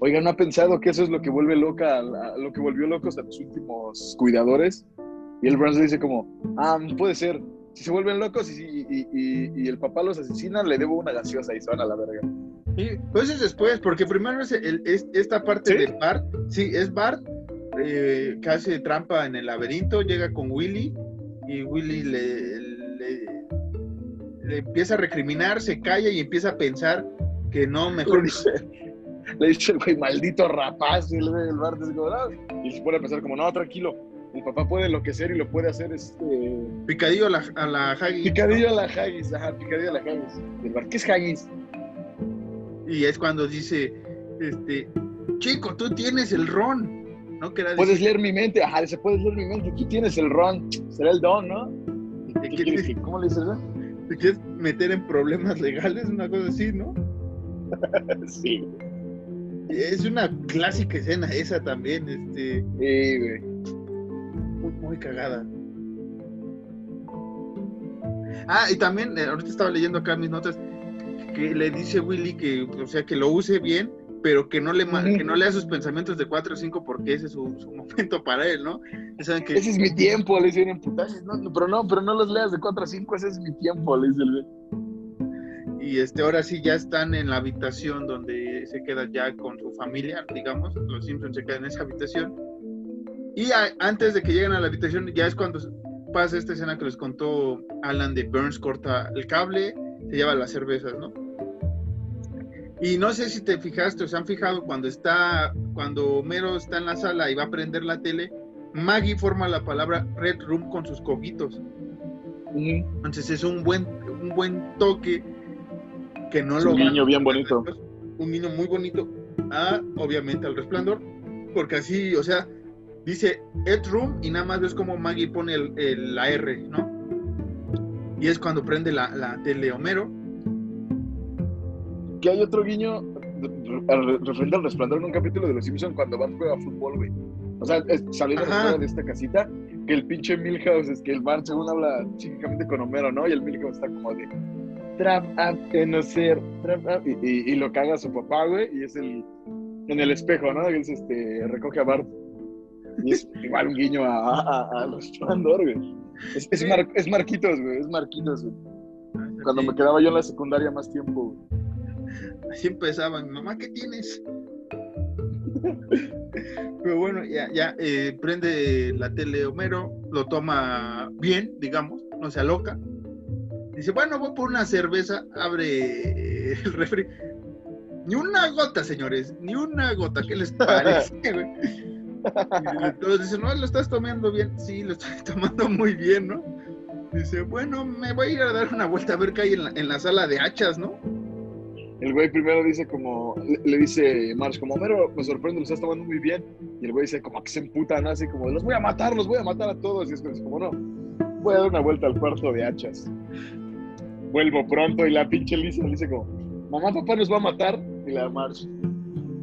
oiga, ¿no ha pensado que eso es lo que vuelve loca, lo que volvió locos a los últimos cuidadores? Y el Burns le dice como, ah, puede ser. Si se vuelven locos y, y- y- y el papá los asesina, le debo una gaseosa y se van a la verga. sí, pues es después, porque primero es, el- es- esta parte ¿Sí? de Bart, sí, es Bart eh, que hace trampa en el laberinto, llega con Willy y Willy le, le- le empieza a recriminar, se calla y empieza a pensar que no, Le mejor le dice el güey, maldito rapaz, y el güey del bar dice como, "No", y se pone a pensar como, no, tranquilo, el papá puede enloquecer y lo puede hacer este picadillo a la, a la Haggis, ¿no? picadillo a la haggis, ajá, picadillo a la haggis. El bar, ¿qué es haggis? Y es cuando dice, este, chico, tú tienes el ron, ¿no? Era Puedes decir, leer mi mente, ajá, dice, puedes leer mi mente, tú tienes el ron, será el don, ¿no? ¿te ¿Qué quieres quieres, que- ¿Cómo le dices eso? te quieres meter en problemas legales? Una cosa así, ¿no? Sí, Es una clásica escena esa también, este, sí, güey. Muy, muy cagada. Ah, y también, eh, ahorita estaba leyendo acá mis notas, que le dice Willy que, o sea, que lo use bien, pero que no le ma- que no lea sus pensamientos de 4 o 5 porque ese es su, su momento para él, ¿no? Que Ese es mi tiempo, le dicen en putajes, no, no, pero no, pero no los leas de 4 a 5, ese es mi tiempo, le dice el y este ahora sí ya están en la habitación donde se queda ya con su familia, digamos, los Simpsons se quedan en esa habitación. Y a- antes de que lleguen a la habitación ya es cuando pasa esta escena que les contó Alan de Burns corta el cable, se lleva las cervezas, ¿no? Y no sé si te fijaste o se han fijado cuando está cuando Homero está en la sala y va a prender la tele, Maggie forma la palabra Red Room con sus cojitos. Entonces es un buen, un buen toque que no Es lo un guiño bien bonito. Un niño muy bonito. A, obviamente, al resplandor. Porque así, o sea, dice Ed Room y nada más ves como Maggie pone el, el- la R, ¿no? Y es cuando prende la, la tele Homero. Que hay otro guiño referente al resplandor en un capítulo de Los Simpsons cuando Bart juega fútbol, güey. O sea, es- saliendo de esta casita, que el pinche Milhouse, es que el Bart según habla psíquicamente con Homero, ¿no? Y el Milhouse está como de trap no ser, trap up, y, y- y lo caga su papá, güey, y es el, en el espejo, ¿no? Que es este, recoge a Bart. Y es igual un guiño a, a, a resplandor, güey. Es, es, Mar- es Marquitos, güey, es Marquitos, güey. Cuando me quedaba yo en la secundaria más tiempo, güey. Así empezaban, mamá, ¿qué tienes? Pero bueno, ya, ya eh, prende la tele Homero, lo toma bien, digamos, no se aloca. Dice, bueno, voy por una cerveza, abre el refri. Ni una gota, señores, ni una gota. ¿Qué les parece, güey? Y todos dicen, no, lo estás tomando bien. Sí, lo estoy tomando muy bien, ¿no? Dice, bueno, me voy a ir a dar una vuelta a ver qué hay en la, en la sala de hachas, ¿no? El güey primero dice como, le, dice Marsh como, Homero, me sorprende, lo estás tomando muy bien. Y el güey dice como que se emputan, así como, los voy a matar, los voy a matar a todos. Y es como, no, voy a dar una vuelta al cuarto de hachas. Vuelvo pronto y la pinche Lisa le dice como, mamá, papá nos va a matar. Y la Marsh,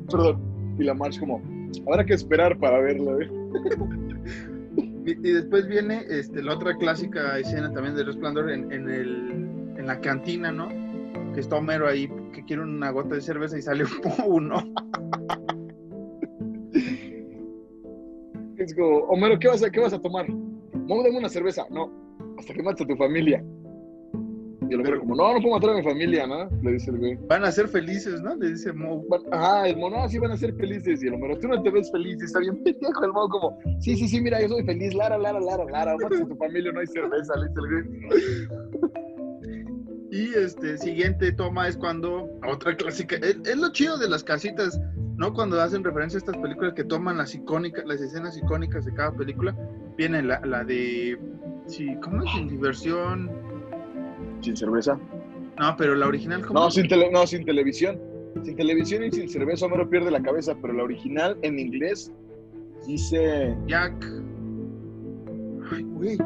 perdón, y la Marsh como, habrá que esperar para verlo. ¿eh? Y, y después viene este, la otra clásica escena también de Resplandor en, en, el, en la cantina, ¿no? Que está Homero ahí, que quiere una gota de cerveza y sale uno. Es como, Homero, ¿qué vas a, qué vas a tomar? No, dame una cerveza. No, hasta que mates a tu familia. Y el Homero como, no, no puedo matar a mi familia, ¿no? Le dice el güey. Van a ser felices, ¿no? Le dice. Van- Ajá, el mono, sí van a ser felices. Y el Homero, tú no te ves feliz. Y está bien pendejo el mono como, sí, sí, sí, mira, yo soy feliz. Lara, Lara, Lara, Lara. Mates a tu familia, no hay cerveza. Le dice el güey. Y este siguiente toma es cuando otra clásica. Es, es lo chido de las casitas, ¿no? Cuando hacen referencia a estas películas que toman las icónicas, las escenas icónicas de cada película. Viene la, la de. Sí, ¿cómo es? Sin diversión. Sin cerveza. No, pero la original, ¿cómo? No, sin tele- no, sin televisión. Sin televisión y sin cerveza, Homero pierde la cabeza. Pero la original en inglés dice. Jack. Ay, güey.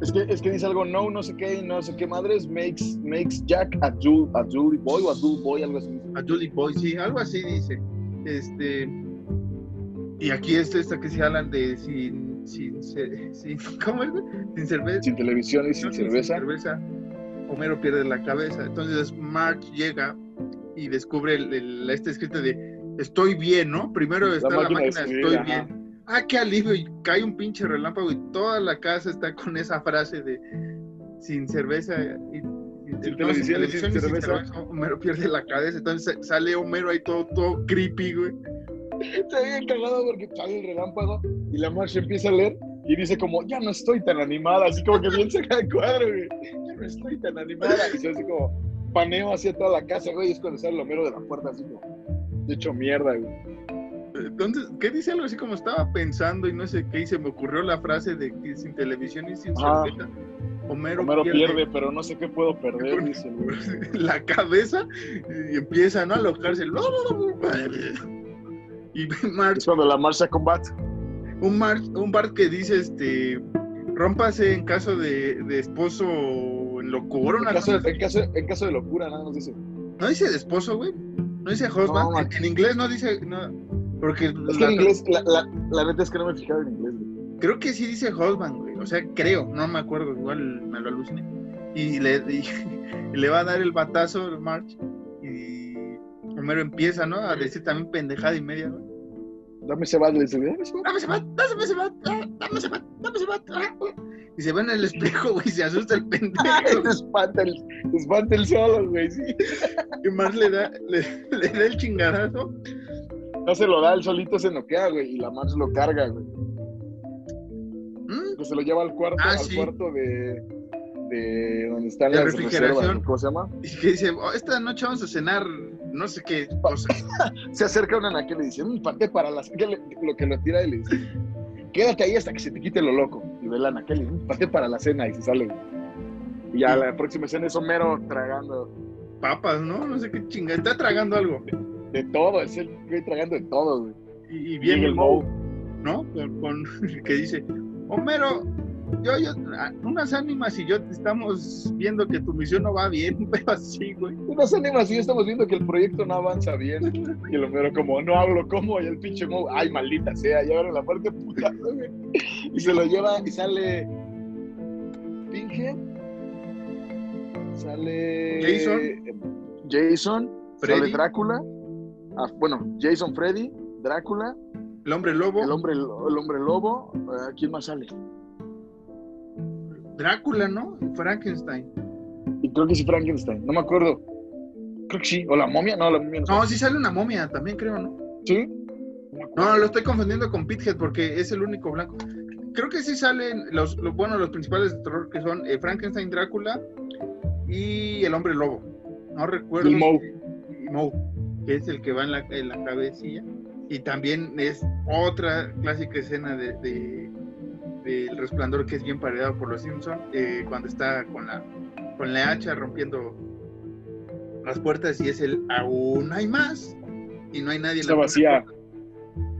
Es que, es que dice algo, no, no sé qué, no sé qué madres, makes, makes Jack a, Jul, a Julie Boy o a Dull Boy, algo así. A Julie Boy, sí, algo así dice. Este. Y aquí es esta que se hablan de sin. sin, sin ¿Cómo es? Sin cerveza. Sin televisión y sin cerveza. cerveza, Homero pierde la cabeza. Entonces Marge llega y descubre el, el- este escrito de estoy bien, ¿no? Primero está la máquina de máquina, escribir, estoy ajá. bien. Ah, qué alivio. Y cae un pinche relámpago y toda la casa está con esa frase de sin cerveza y, y- Sin no, sin televisión y cerveza. Homero pierde la cabeza. Entonces sale Homero ahí todo, todo creepy, güey. Está bien cagado porque sale el relámpago y la Marsh empieza a leer y dice como, ya no estoy tan animada, así como que bien saca de cuadro, güey. No estoy tan animada. Y se hace como paneo hacia toda la casa, güey, y es cuando sale el Homero de la puerta así como, de hecho mierda, güey. Entonces, ¿qué dice algo así como estaba pensando y no sé qué? Y se me ocurrió la frase de que sin televisión y sin cerveza, Homero, Homero pierde, pero no sé qué puedo perder, dice el güey. la cabeza y empieza ¿no? a alojarse. Y Marge, Es cuando la Marsh se combate. un, Marge, un Bart que dice, este, rómpase en caso de, de esposo en locura. En Una caso, cosa de, en, caso, en caso de locura, nada más dice. No dice de esposo, güey. No dice husband. No, en, en inglés no dice, no, porque Es que la- en inglés, la, la, la neta es que no me he fijado en inglés, güey. creo que sí dice husband, güey. O sea, creo, no me acuerdo, igual me lo aluciné. Y le, y- y le va a dar el batazo March y Homero empieza, ¿no? A decir también pendejada y media, güey. Dame ese bat, le dice, dame ese bat. Dame ese bat, dame ese bat, ah, dame ese bat, dame ese bat. ah. Y se ve en el espejo, güey, y se asusta el pendejo. Se espanta el, se espanta el solo, güey, sí. Y March le da, le, le da el chingadazo. No se lo da, él solito se noquea, güey, y la Marsh lo carga, güey. ¿Mm? Pues se lo lleva al cuarto, Ah, al sí. cuarto de, de donde están las refrigeración. reservas, ¿cómo se llama? Y que dice, "Oh, esta noche vamos a cenar no sé qué cosa. Se acerca una anaquel y le dice, un parte para las... que le- lo que lo tira y le dice, quédate ahí hasta que se te quite lo loco. Y ve la anaquel y dice, un parte para la cena y se sale. Y ya la próxima escena es Homero tragando Papas, ¿no? No sé qué chinga. Está tragando algo. de todo, es el güey tragando de todo, güey. Y, y viene el el Moe, ¿no? Con, con- que dice, Homero, yo, yo, ah, unas ánimas y yo estamos viendo que tu misión no va bien, pero así, güey. Unas ánimas y ya estamos viendo que el proyecto no avanza bien. Y el Homero como, no hablo como, y el pinche Moe, ay, maldita sea, ya la parte puta, güey. Y se lo lleva y sale Pinhead, sale Jason. Jason, Freddy. sale Drácula, ah, bueno, Jason Freddy, Drácula, El hombre lobo, el hombre, el hombre lobo, eh, ¿quién más sale? Drácula, ¿no? Frankenstein. Y creo que sí Frankenstein, no me acuerdo. Creo que sí, o la momia, no, la momia no. No, sí sale una momia también, creo, ¿no? ¿Sí? No, lo estoy confundiendo con Pithead porque es el único blanco. Creo que sí salen los, los bueno, los principales de terror que son eh, Frankenstein, Drácula, y el hombre lobo. No recuerdo. Y Moe. y Moe, que es el que va en la, en la cabecilla. Y también es otra clásica escena de, de- del resplandor que es bien paredado por los Simpsons, cuando está con la, con la hacha rompiendo las puertas y es el aún hay más y no hay nadie en Está la vacía. puerta.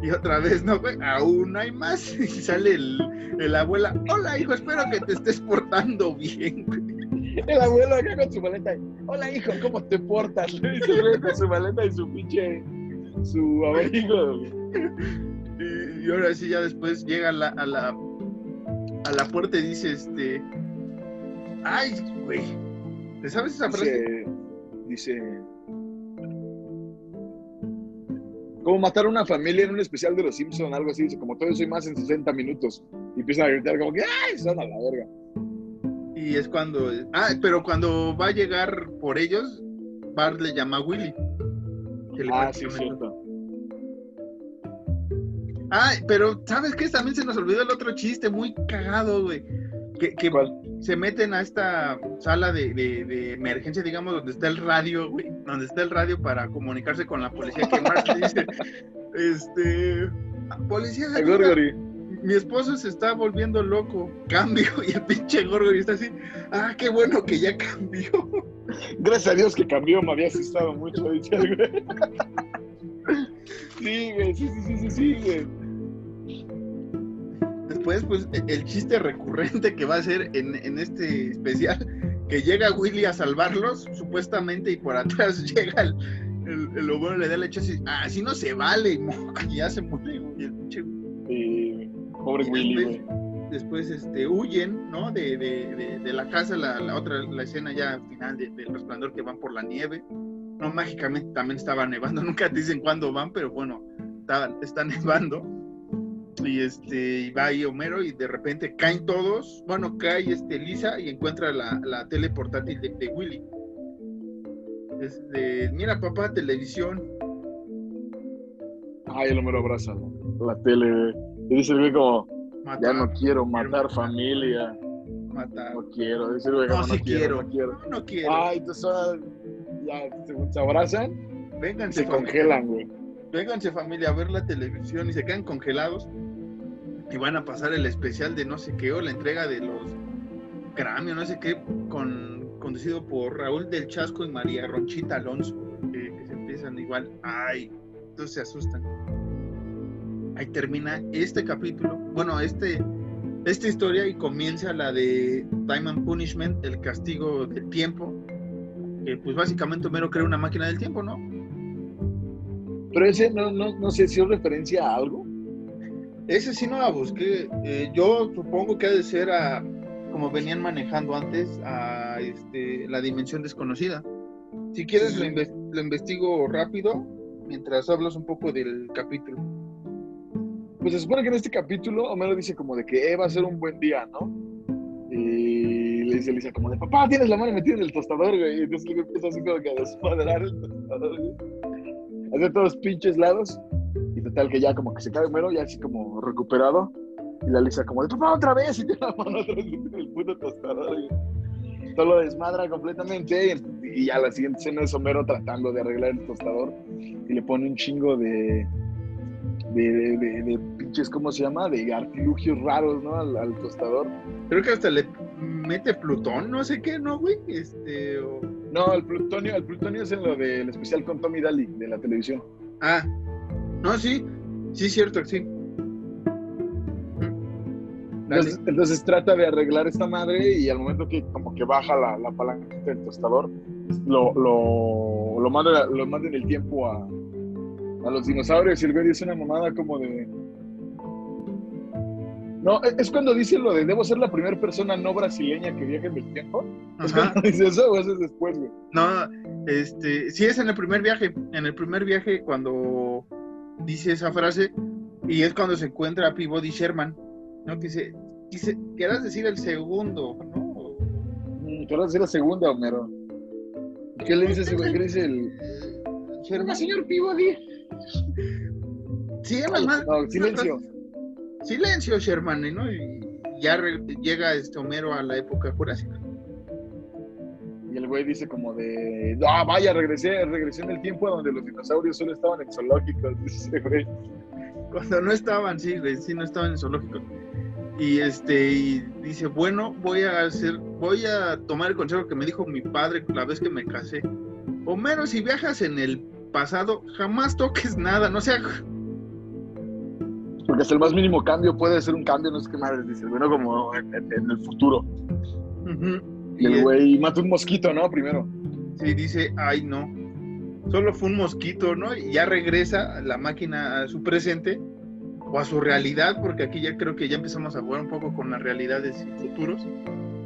Y otra vez, no, güey, aún hay más. Y sale el, el abuela, hola hijo, espero que te estés portando bien. güey". El abuelo acá con su maleta. Hola, hijo, ¿cómo te portas? Le dice el güey con su maleta y su pinche. su abrigo. Y, y ahora sí, ya después llega a la, a la, a la puerta y dice, este, ay, güey, ¿te sabes esa frase? Dice. Dice. Como matar a una familia en un especial de los Simpsons, algo así. Dice, como todo soy más en 60 minutos. Y empiezan a gritar como que ¡ay! Son a la verga. Y es cuando, ah, pero cuando va a llegar por ellos, Bart le llama a Willy. que le Ah, sí, cierto. Ah, pero ¿sabes qué? También se nos olvidó el otro chiste muy cagado, güey. Que, que se meten a esta sala de, de- de emergencia, digamos, donde está el radio, güey. Donde está el radio para comunicarse con la policía. Que Mark le dice, este... Policía, El ayuda, Gorgori. mi esposo se está volviendo loco. Cambio. Y el pinche Gorgori está así. Ah, qué bueno que ya cambió. Gracias a Dios que cambió, me había asustado mucho. dice el güey. Sí, güey, sí, sí, sí, sí, sí, güey. Después, pues, e- el chiste recurrente que va a ser en, en este especial, que llega Willy a salvarlos, supuestamente, y por atrás llega el, el, el le da el hecho así, ah, así no se vale, y, y ya se muere, güey, el pinche- pobre Y Willy, después- güey. Después, este, huyen, ¿no? De, de, de, de la casa, la, la otra, la escena ya final de- del resplandor que van por la nieve. No, mágicamente también estaba nevando, nunca te dicen cuándo van, pero bueno, está, está nevando. Y este, y va ahí Homero y de repente caen todos. Bueno, cae este Lisa y encuentra la, la tele portátil de, de Willy. Es de, mira papá, televisión. Ay, el Homero abraza la tele. Y dice el güey como, ya no quiero matar matar. familia. mata. No quiero. Dice el güey No, no, sí quiero, quiero. no quiero. No, no quiero. Ay, entonces ahora ya se, se abrazan Vénganse, se congelan, güey. Vénganse familia a ver la televisión y se quedan congelados y van a pasar el especial de no sé qué o la entrega de los Grammy no sé qué con conducido por Raúl del Chasco y María Ronchita Alonso que, que se empiezan igual. Ay entonces se asustan. Ahí termina este capítulo bueno este esta historia y comienza la de Time and Punishment el castigo del tiempo que pues básicamente Homero crea una máquina del tiempo no Pero ese no, no, no sé si es referencia a algo. Ese sí no la busqué. Eh, yo supongo que ha de ser a, como venían manejando antes, a este, la dimensión desconocida. Si quieres, lo investigo rápido mientras hablas un poco del capítulo. Pues se supone que en este capítulo Homero dice como de que eh, va a ser un buen día, ¿no? Y le dice Lisa como de, papá, tienes la mano metida en el tostador, güey. Y entonces luego empieza así como que a desmadrar el tostador, güey. Hacer todos pinches lados. Y total que ya como que se cae Homero, ya así como recuperado. Y la Lisa como de, papá, otra vez. Y tiene la mano otra vez en el puto tostador. Todo lo desmadra completamente. Y ya la siguiente escena es Homero tratando de arreglar el tostador. Y le pone un chingo de- de pinches, ¿cómo se llama? De artilugios raros, ¿no? Al, al tostador. Creo que hasta le mete Plutón, no sé qué, ¿no, güey? Este, o- No, el plutonio, el plutonio es en lo del especial con Tommy Daly de la televisión. Ah, no, sí, sí, cierto, sí. Entonces trata de arreglar esta madre y al momento que como que baja la, la palanca del tostador, lo, lo, lo, manda, lo manda en el tiempo a, a los dinosaurios y el güey dice una mamada como de... No, es- es cuando dice lo de debo ser la primera persona no brasileña que viaje en el tiempo. Es Ajá. cuando dice eso o eso es después, güey. No, este, sí es en el primer viaje, en el primer viaje cuando dice esa frase y es cuando se encuentra a Peabody Sherman, ¿no? Que dice, dice, quieras decir el segundo, ¿no? Mm, ¿Qué hora es la segunda, Homero? ¿Qué le dice ese güey? ¿Qué le dice el. Sherman. señor Peabody! Sí, además, No, silencio. Silencio, Sherman, ¿no? Y ya re- llega este Homero a la época jurásica. Y el güey dice como de, ah, vaya, regresé, regresé en el tiempo donde los dinosaurios solo estaban en zoológicos, dice güey. Cuando no estaban, sí, güey, sí, no estaban en zoológicos. Y este, y dice, bueno, voy a hacer, voy a tomar el consejo que me dijo mi padre la vez que me casé. Homero, si viajas en el pasado, jamás toques nada, no sea. Porque hasta el más mínimo cambio puede ser un cambio, no es que madre, dice, bueno, como en, en el futuro. Y el güey mata un mosquito, ¿no? Primero. Sí, dice, ay, no. Solo fue un mosquito, ¿no? Y ya regresa la máquina a su presente o a su realidad, porque aquí ya creo que ya empezamos a jugar un poco con las realidades futuros.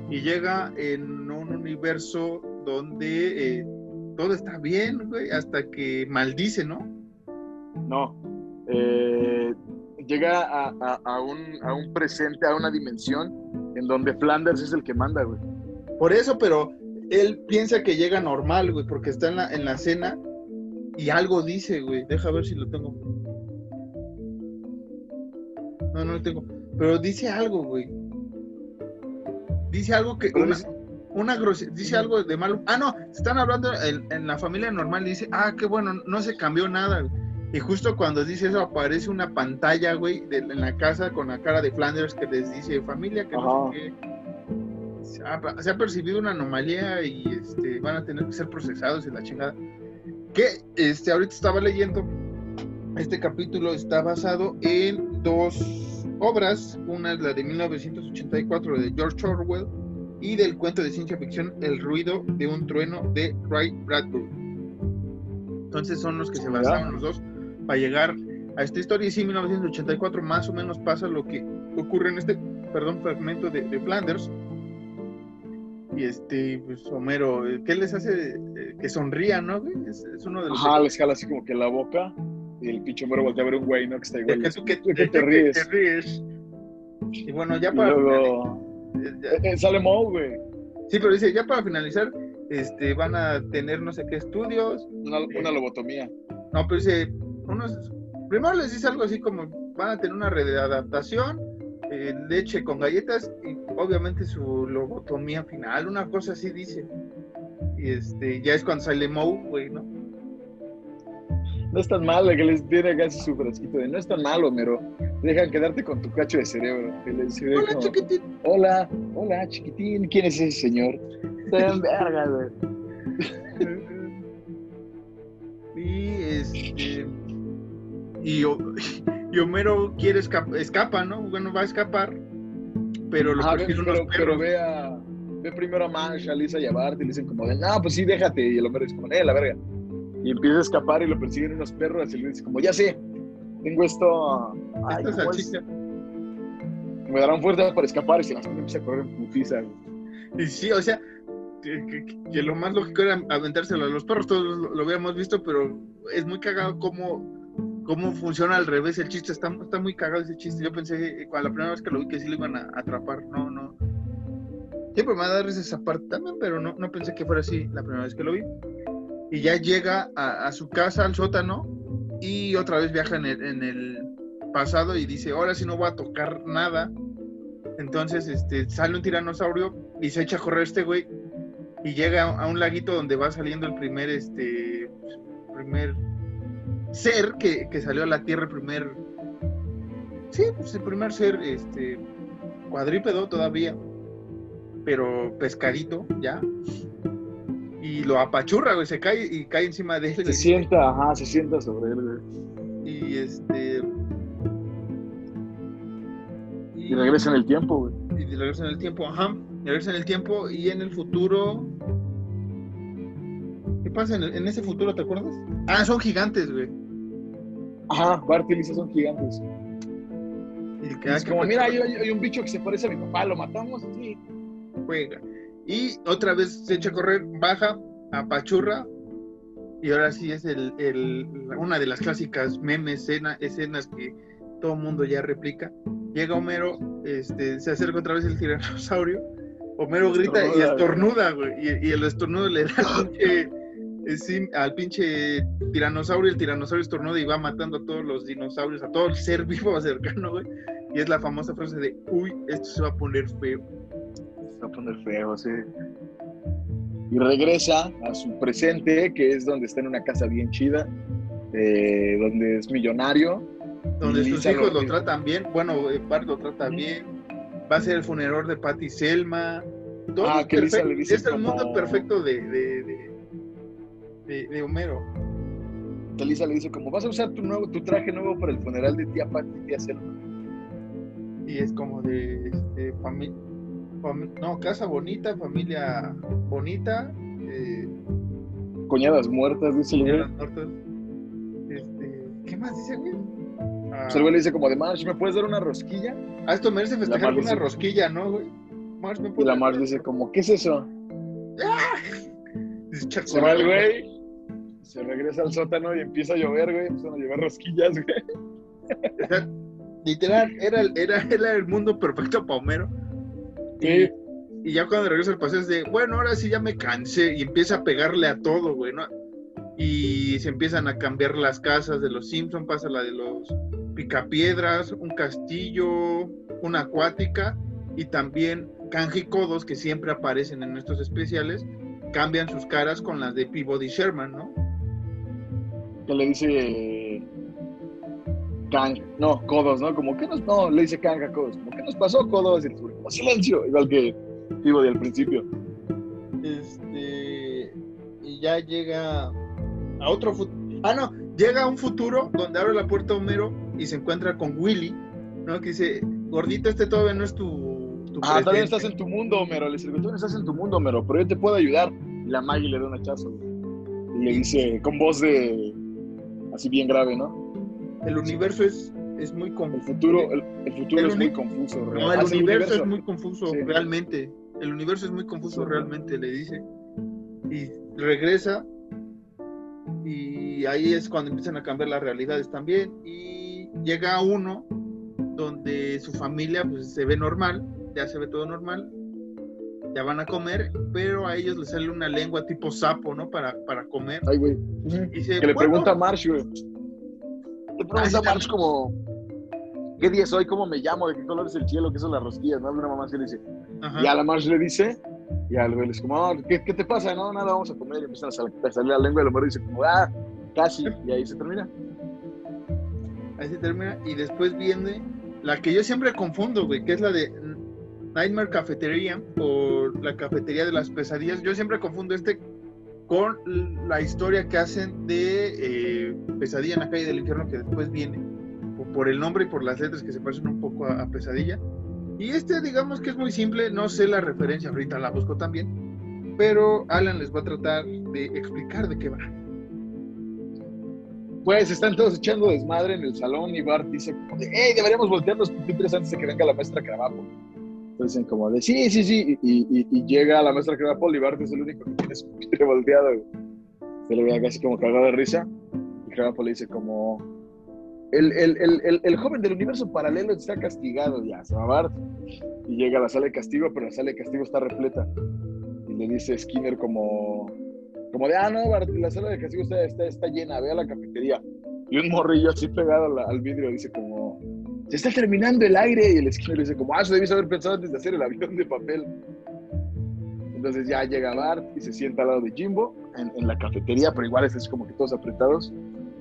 Y llega en un universo donde eh, todo está bien, güey, hasta que maldice, ¿no? No. Eh, llega a, a, un, a un presente, a una dimensión en donde Flanders es el que manda, güey. Por eso, pero él piensa que llega normal, güey, porque está en la, en la cena y algo dice, güey. Deja ver si lo tengo. No, no lo tengo. Pero dice algo, güey. Dice algo que. Una, dice algo de malo. Ah, no, están hablando en, la familia normal. Dice, ah, qué bueno, no se cambió nada. Y justo cuando dice eso, aparece una pantalla, güey, en la casa con la cara de Flanders que les dice, familia, que no sé qué se ha percibido una anomalía y este, van a tener que ser procesados en la chingada. Que este, ahorita estaba leyendo, este capítulo está basado en dos obras, una es la de 1984 de George Orwell y del cuento de ciencia ficción El ruido de un trueno de Ray Bradbury. Entonces son los que se basaron los dos para llegar a esta historia. Y sí, 1984 más o menos pasa lo que ocurre en este, perdón, fragmento de, de Flanders, y este, pues Homero, eh, ¿qué les hace eh, que sonrían, no, güey? Es, uno de los. Ajá, les jala así como que la boca y el pinche Homero voltea a ver un güey, ¿no? Que está igual. Que, que, que, te, ríes. te ríes. Y bueno, ya para. luego, eh, sale Moe, güey. Sí, pero dice, ya para finalizar, este, van a tener no sé qué estudios. Una, una lobotomía. No, pero dice, unos. Primero les dice algo así como, van a tener una red de adaptación eh, leche con galletas y obviamente su lobotomía final, una cosa así dice. Y este, ya es cuando sale Moe, güey, ¿no? No es tan malo que les tiene casi su frasquito de no es tan malo, pero dejan quedarte con tu cacho de cerebro. hola, chiquitín. Hola, hola, chiquitín. ¿Quién es ese señor? Está verga, güey. y este. Y, y Homero quiere escapa, escapa, ¿no? Bueno, va a escapar, pero lo ve, pero, pero ve, a, ve primero a Mancha, Lisa y a Bart y le dicen como de, no, pues sí, déjate. Y el Homero dice como, eh, la verga. Y empieza a escapar y lo persiguen unos perros y le dice como, ya sé, tengo esto... Ay, me darán fuerza para escapar y se las empieza a correr en putiza. Y sí, o sea, que, lo más lógico era aventárselo a los perros, todos lo, lo, habíamos visto, pero es muy cagado como cómo funciona al revés el chiste. Está, está muy cagado ese chiste. Yo pensé, cuando la primera vez que lo vi, que sí lo iban a atrapar. No, no. Siempre me va a dar esa parte también, pero no, no pensé que fuera así la primera vez que lo vi. Y ya llega a, su casa, al sótano, y otra vez viaja en el, en el pasado y dice, ahora sí no voy a tocar nada. Entonces este, sale un tiranosaurio y se echa a correr este güey y llega a, a un laguito donde va saliendo el primer, este, primer ser que, salió a la Tierra, el primer. Sí, pues el primer ser este, cuadrípedo todavía, pero pescadito ya. Y lo apachurra, güey, se cae y cae encima de él. Se sienta, ajá, se sienta sobre él, güey. Y este. Y, regresa en el tiempo, güey. Y regresa en el tiempo, ajá. Regresa en el tiempo y en el futuro. ¿Qué pasa en, en ese futuro, te acuerdas? Ah, son gigantes, güey. Ajá, Bart y Lisa son gigantes. Y es como, mira, hay, un bicho que se parece a mi papá, lo matamos, sí. Juega. Y otra vez se echa a correr, baja, apachurra, y ahora sí es el, el, una de las clásicas memes, escenas que todo el mundo ya replica. Llega Homero, este, se acerca otra vez el tiranosaurio, Homero grita y estornuda, güey, y, y, el estornudo le da al pinche tiranosaurio, el tiranosaurio estornuda y va matando a todos los dinosaurios, a todo el ser vivo cercano, güey. Y es la famosa frase de, uy, esto se va a poner feo. Se va a poner feo, sí. y regresa a su presente, que es donde está en una casa bien chida, eh, donde es millonario. Donde sus Lisa hijos lo- lo tratan bien, bueno, eh, Bart lo trata bien, va a ser el funeral de Patty Selma, todo Ah, que Lisa perfecto, le dice es el como- mundo perfecto de, de, de, de- de Homero. Que Lisa le dice como, vas a usar tu, nuevo, tu traje nuevo para el funeral de tía Pati y tía Selma. Y es como de este, familia, no, casa bonita, familia bonita, eh, Coñadas muertas, dice señoras muertas. Este, ¿Qué más dice, güey? Ah, Pues el güey le dice como de, Marsh, ¿me puedes dar una rosquilla? ah, esto merece festejar con una dice- rosquilla, ¿no, güey? Marge, ¿me Y puedes la dar Marsh dice como, ¿qué es eso? Dice, Se va el güey, se regresa al sótano y empieza a llover, güey. Empiezan a llevar rosquillas, güey. Literal, era, el- era, era el mundo perfecto para Homero. Y, Sí. y ya cuando regresa al paseo es de, bueno, ahora sí ya me cansé. Y empieza a pegarle a todo, güey, ¿no? Y se empiezan a cambiar las casas de los Simpson, pasa la de los Picapiedras, un castillo, una acuática y también Kanji y Kodos, que siempre aparecen en estos especiales, cambian sus caras con las de Peabody Sherman, ¿no? Que le dice... Kang, no, Codos, ¿no? Como, ¿qué nos... No, le dice Kang a Codos. Como, ¿qué nos pasó, Codos? Y el güey, como, silencio. Igual que Peabody al principio. Este. Y ya llega a otro futuro. Ah, no, llega a un futuro donde abre la puerta Homero y se encuentra con Willy, ¿no? Que dice, gordito, este todavía no es tu. tu Ah, todavía presente". estás en tu mundo, Homero. Le dice, todavía estás en tu mundo, Homero, pero yo te puedo ayudar. Y la Maggie le da un hachazo. Y le dice, con voz de... Así bien grave, ¿no? El universo es, es muy El confuso. futuro, el, el futuro El es muy confuso. No, el universo, es muy confuso, Sí. realmente. El universo es muy confuso, realmente, le dice. Y regresa. Y ahí es cuando empiezan a cambiar las realidades también. Y llega uno donde su familia pues, se ve normal, ya se ve todo normal. Ya van a comer, pero a ellos les sale una lengua tipo sapo, ¿no? Para, para comer. Ay, güey. Dice, Que le "Bueno". pregunta a Marsh, güey. Le pregunta a Marsh como... ¿Qué día soy? ¿Cómo me llamo? ¿De qué color es el cielo? ¿Qué son las rosquillas? ¿No? Alguna mamá así le dice. Ajá. Y a la Marsh le dice... Y al güey le dice como, "Ah, ¿qué, ¿qué te pasa? No, nada, vamos a comer. Y empiezan a, sal- a salir la lengua y el hombre dice como, ah, casi. Y ahí se termina. Ahí se termina. Y después viene la que yo siempre confundo, güey, que es la de Nightmare Cafetería o la cafetería de las pesadillas. Yo siempre confundo este con la historia que hacen de eh, Pesadilla en la calle del infierno que después viene. Por, por el nombre y por las letras que se parecen un poco a, Pesadilla. Y este, digamos que es muy simple, no sé la referencia, ahorita la busco también. Pero Alan les va a tratar de explicar de qué va. Pues están todos echando desmadre en el salón y Bart dice hey, deberíamos voltear los pupitres antes de que venga la maestra Cravapo. Dicen como de, sí, sí, sí, y, llega la maestra Cravapo y Bart es el único que tiene su pupitre volteado. Se le ve casi como cagado de risa y Cravapo le dice como, el, el, el, el, joven del universo paralelo está castigado ya, se va Bart. Y llega a la sala de castigo, pero la sala de castigo está repleta. Y le dice Skinner como, como de, ah, no, Bart, la sala de castigo está, está, está llena, ve a la cafetería. Y un morrillo así pegado a la- al vidrio dice como, se está terminando el aire. Y el Skinner dice como, ah, eso debiste haber pensado antes de hacer el avión de papel. Entonces ya llega Bart y se sienta al lado de Jimbo en, en la cafetería, pero igual es como que todos apretados.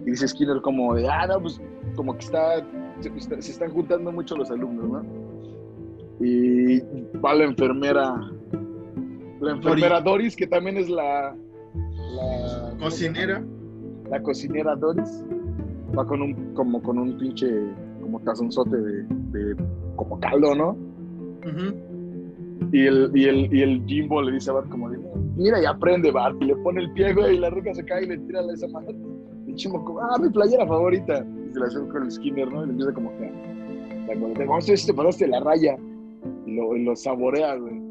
Y dice Skinner como de, ah, no, pues como que está, se, está- se están juntando mucho los alumnos, ¿no? Y va la enfermera, la enfermera Doris, que también es la... la Cocinera. la cocinera Doris va con un como con un pinche como tazonzote de, de como caldo, ¿no? Y el, y el, y el Jimbo le dice a Bart como de, mira y aprende Bart, y le pone el pie, güey, y la ruca se cae y le tira a esa madre. Y Jimbo como, ah, mi playera favorita. Y se la hace con el Skinner, ¿no? Y le empieza como que, a- como, ¿cómo es te pasaste la raya? Y lo, y lo saborea, güey.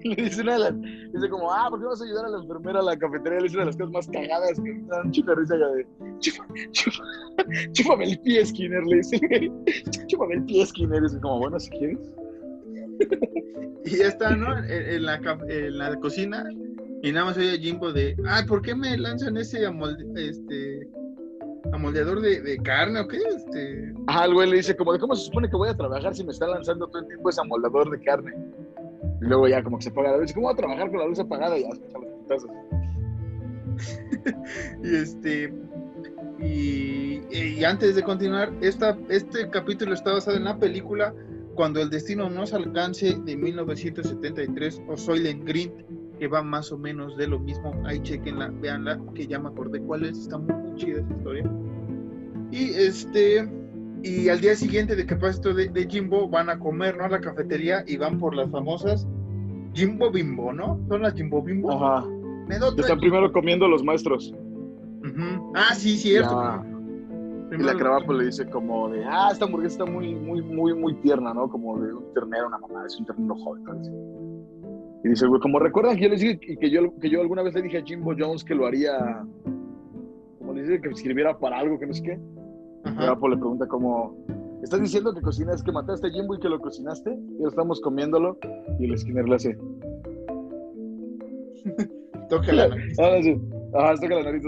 Le dice una de las, dice como, ah, ¿por qué vas a ayudar a la enfermera a la cafetería? Le dice una de las cosas más cagadas que me dan chica risa ya de, "Chupa- chupa- chúpame el pie, Skinner, le dice, chúpame el pie, Skinner. Y es como, bueno, si quieres. Y ya está, ¿no? En, en la, en la cocina. Y nada más oye a Jimbo de, ah, ¿por qué me lanzan ese amolde- este, amoldeador de, de carne o qué? Este, Ajá, el güey le dice como, de cómo se supone que voy a trabajar si me está lanzando todo el tiempo ese amoldador de carne. Luego ya como que se apaga la luz. ¿Cómo va a trabajar con la luz apagada? Y ya putazos. Y este. Y, y antes de continuar, esta, este capítulo está basado en la película Cuando el destino nos alcance de 1973 o Soylent Green, que va más o menos de lo mismo. Ahí chequenla, veanla, que ya me acordé cuál es. Está muy, muy chida esa historia. Y este. Y al día siguiente de que pasa esto de, de Jimbo, van a comer, ¿no? A la cafetería y van por las famosas Jimbo Bimbo, ¿no? Son las Jimbo Bimbo. Ajá. Me Están primero comiendo los maestros. Ujú. Ah, sí, cierto. Ya. Y la Cravapo le dice como de, ah, esta hamburguesa está muy, muy, muy, muy tierna, ¿no? Como de un ternero, una mamá, es un ternero joven. Y dice, güey, como recuerdan que yo les dije que yo, que yo alguna vez le dije a Jimbo Jones que lo haría, como le dice, que escribiera para algo, que no sé qué. Cravapo le pregunta como, ¿estás diciendo que cocinas, que mataste a Jimbo y que lo cocinaste? Y estamos comiéndolo. Y el Skinner le hace, Toca la nariz. Ah, sí. Ajá, saca la nariz.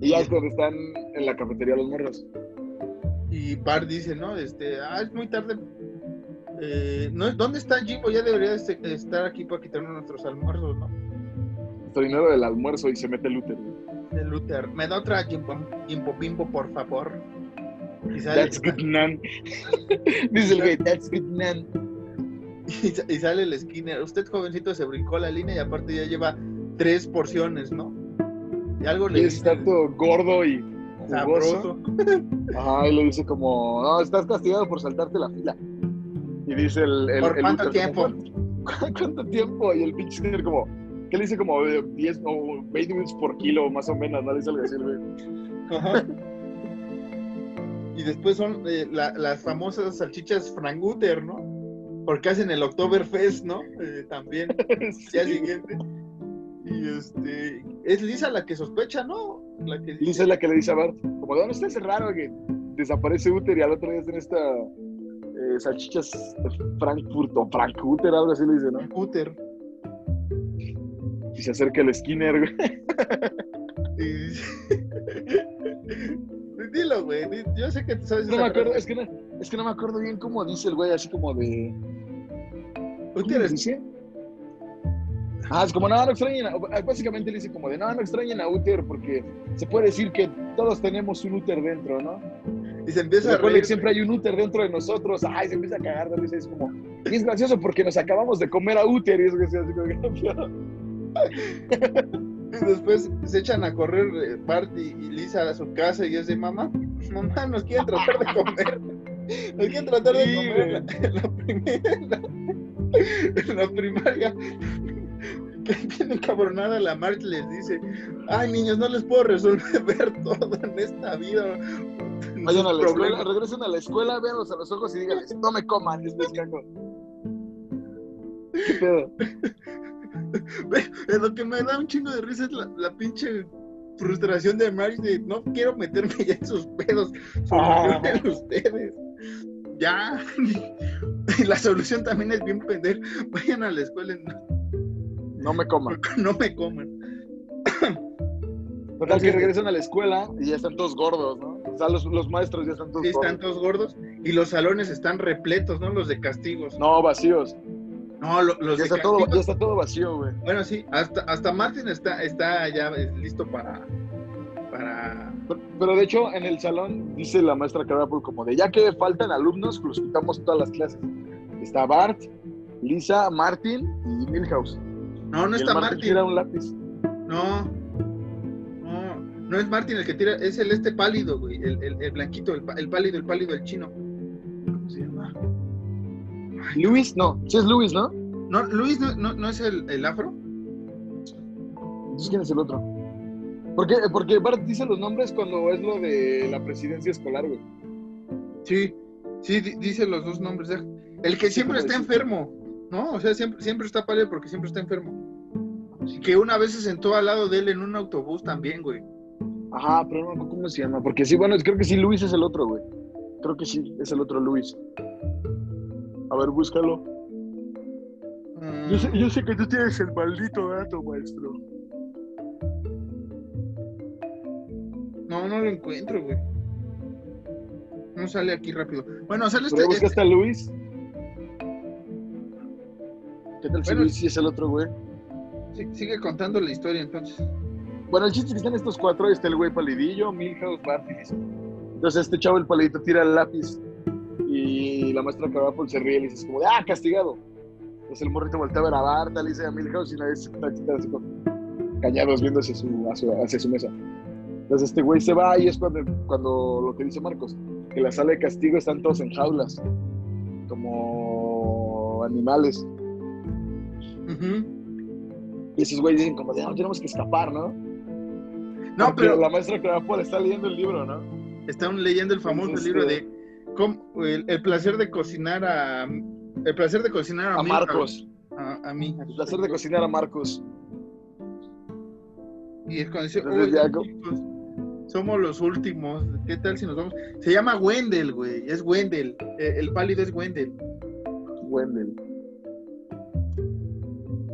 Y ya es cuando están en la cafetería los morros. Y Bart dice, ¿no? Este, ah, es muy tarde. Eh, no, ¿Dónde está Jimbo? Ya debería estar aquí para quitarnos nuestros almuerzos, ¿no? Dinero del almuerzo y se mete Luther. güey. De Luther. Me da otra Jimbo, Bimbo, por favor. That's good, nan. Dice el güey, that's good, nan. y sa- y sale el Skinner. Usted, jovencito, se brincó la línea y aparte ya lleva tres porciones, ¿no? Y algo le Y está todo gordo y jugoso. Ajá, y le dice como, no, estás castigado por saltarte la fila. Y dice el... el ¿Por el cuánto Luther, tiempo? ¿Cuánto, cuánto tiempo? Y el pinche Skinner como, ¿qué le dice? Como eh, 10 o 20 minutos por kilo, más o menos, ¿no? Le dice algo así, güey. Ajá. Y después son eh, la- las famosas salchichas Franguter, ¿no? Porque hacen el Oktoberfest, ¿no? Eh, también, día siguiente. Y este, es Lisa la que sospecha, ¿no? La que dice, Lisa es la que le dice a Bart, como, ¿dónde está ese raro que desaparece Uther y al otro día hacen esta eh, salchichas Frankfurt o Frankfurter, algo así le dice, ¿no? Uter. Y se acerca el Skinner, güey. Dilo, güey. Yo sé que tú sabes No me acuerdo, es que no, es que no me acuerdo bien cómo dice el güey, así como de... ¿Cómo Uter le es- dice? Ah, es como, no, no extrañen, a- básicamente le dice como de, no, no extrañen a Uther porque se puede decir que todos tenemos un Uther dentro, ¿no? Y se empieza a reír. que siempre hay un Uther dentro de nosotros. Ay, se empieza a cagar de risa. Es como, y es gracioso porque nos acabamos de comer a Uther. Y es gracioso, Y después se echan a correr eh, Bart y, Lisa a su casa y es de mamá, mamá, nos quieren tratar de comer. Nos quieren tratar de comer en la, la primera, en la primaria. Que bien encabronada la March les dice, ay niños, no les puedo resolver todo en esta vida. Vayan a la escuela, problemas". regresen a la escuela, véanlos a los ojos y díganles, no me coman, es pescaco. ¿Qué pedo? Lo que me da un chingo de risa es la, la pinche frustración de Marge de no quiero meterme ya en sus pedos. Solucionen ustedes. Ya. Y la solución también es bien pendeja. Vayan a la escuela y no, No me coman. no me coman. Total que regresan a la escuela y ya están todos gordos, ¿no? O sea, los, los maestros ya están todos Sí, están gordos. todos gordos y los salones están repletos, ¿no? Los de castigos. No, vacíos. No, lo- los Ya está, todo, ya está todo vacío, güey. Bueno, sí, hasta, hasta Martin está, está ya listo para. para. Pero, pero de hecho, en el salón dice la maestra Carapul como de, ya que faltan alumnos, los juntamos todas las clases. Está Bart, Lisa, Martin y Milhouse. No, no Y está Martin Martin. tira un lápiz. No. No, no es Martin el que tira, es el este pálido, güey. El, el, el blanquito, el, el pálido, el pálido, el chino. ¿Cómo se llama? Luis, no, sí es Luis, ¿no? No, Luis no, no, no es el, el afro. Entonces, ¿quién es el otro? ¿Por qué? Porque Bart dice los nombres cuando es lo de la presidencia escolar, güey. Sí, sí, di- dice los dos nombres. El que siempre está enfermo, ¿no? O sea, siempre, siempre está pálido porque siempre está enfermo. Y que una vez se sentó al lado de él en un autobús también, güey. Ajá, pero no cómo se llama. Porque sí, bueno, creo que sí, Luis es el otro, güey. Creo que sí, es el otro Luis. A ver, búscalo. Mm, Yo sé, yo sé que tú tienes el maldito dato, maestro. No, no lo encuentro, güey. No sale aquí rápido. Bueno, sale ¿Pero este, buscaste a Luis? ¿Qué tal si Bueno. Luis sí es el otro güey? Sigue contando la historia entonces. Bueno, el chiste es que están estos cuatro, ahí está el güey palidillo, Milhouse, Bart y Lisa. Entonces este chavo, el palidito, tira el lápiz y la maestra Carapol se ríe y le dice como, ah, castigado. Entonces el morrito voltea a ver a Bart, a Lisa y a Milhouse y nadie se está callados viendo hacia su, hacia, hacia su mesa. Entonces este güey se va y es cuando, cuando lo que dice Marcos, que la sala de castigo están todos en jaulas, como animales. Y esos güeyes dicen como, de, no, tenemos que escapar, ¿no? No, Porque pero la maestra Carapol está leyendo el libro, ¿no? están leyendo el famoso Entonces, libro este- de el, el placer de cocinar a el placer de cocinar a, A Milhouse. Marcos. a, a mí El placer de cocinar a Marcos. y es cuando dice Entonces, "Oye, ya co- chicos, somos los últimos qué tal si nos vamos se llama Wendell güey es Wendell Eh, el pálido es Wendell Wendell.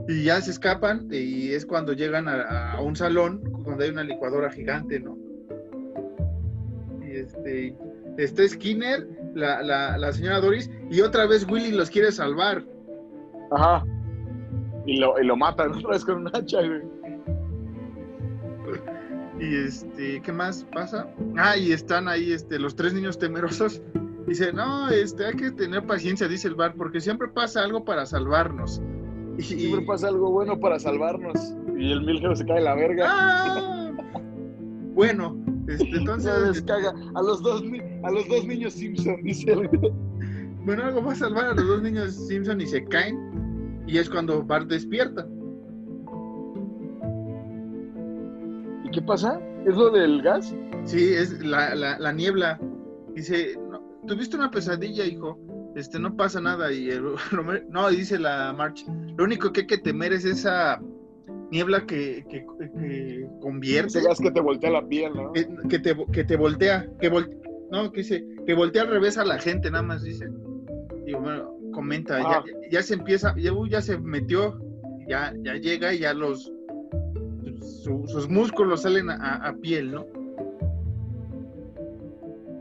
y ya se escapan y es cuando llegan a, a un salón donde hay una licuadora gigante no y este está Skinner la, la, la señora Doris y otra vez Willy los quiere salvar Ajá. Y lo, y lo matan otra vez con un hacha, güey. Y este, ¿qué más pasa? Ah, y están ahí este, los tres niños temerosos. Dice, no, este, hay que tener paciencia, dice el bar, porque siempre pasa algo para salvarnos. Y, Siempre pasa algo bueno para salvarnos. Y el Milhouse se cae la verga. ¡Ah! Bueno, este, Se entonces, descaga. A los dos, a los dos niños Simpson, dice el bueno, algo va a salvar a los dos niños Simpson y se caen. Y es cuando Bart despierta. ¿Y qué pasa? ¿Es lo del gas? Sí, es la, la, la niebla. Dice, no, tuviste una pesadilla, hijo. Este, no pasa nada. Y el- no, y dice la March, lo único que hay que temer es esa niebla que, que, que convierte, gas que te voltea la piel, ¿no? que, que te, que te voltea, que vol- no, que dice, que voltea al revés a la gente, nada más dice. Digo, bueno, comenta, Ah. ya, ya se empieza, ya, ya se metió, ya, ya llega y ya los, su- sus músculos salen a- a piel, ¿no?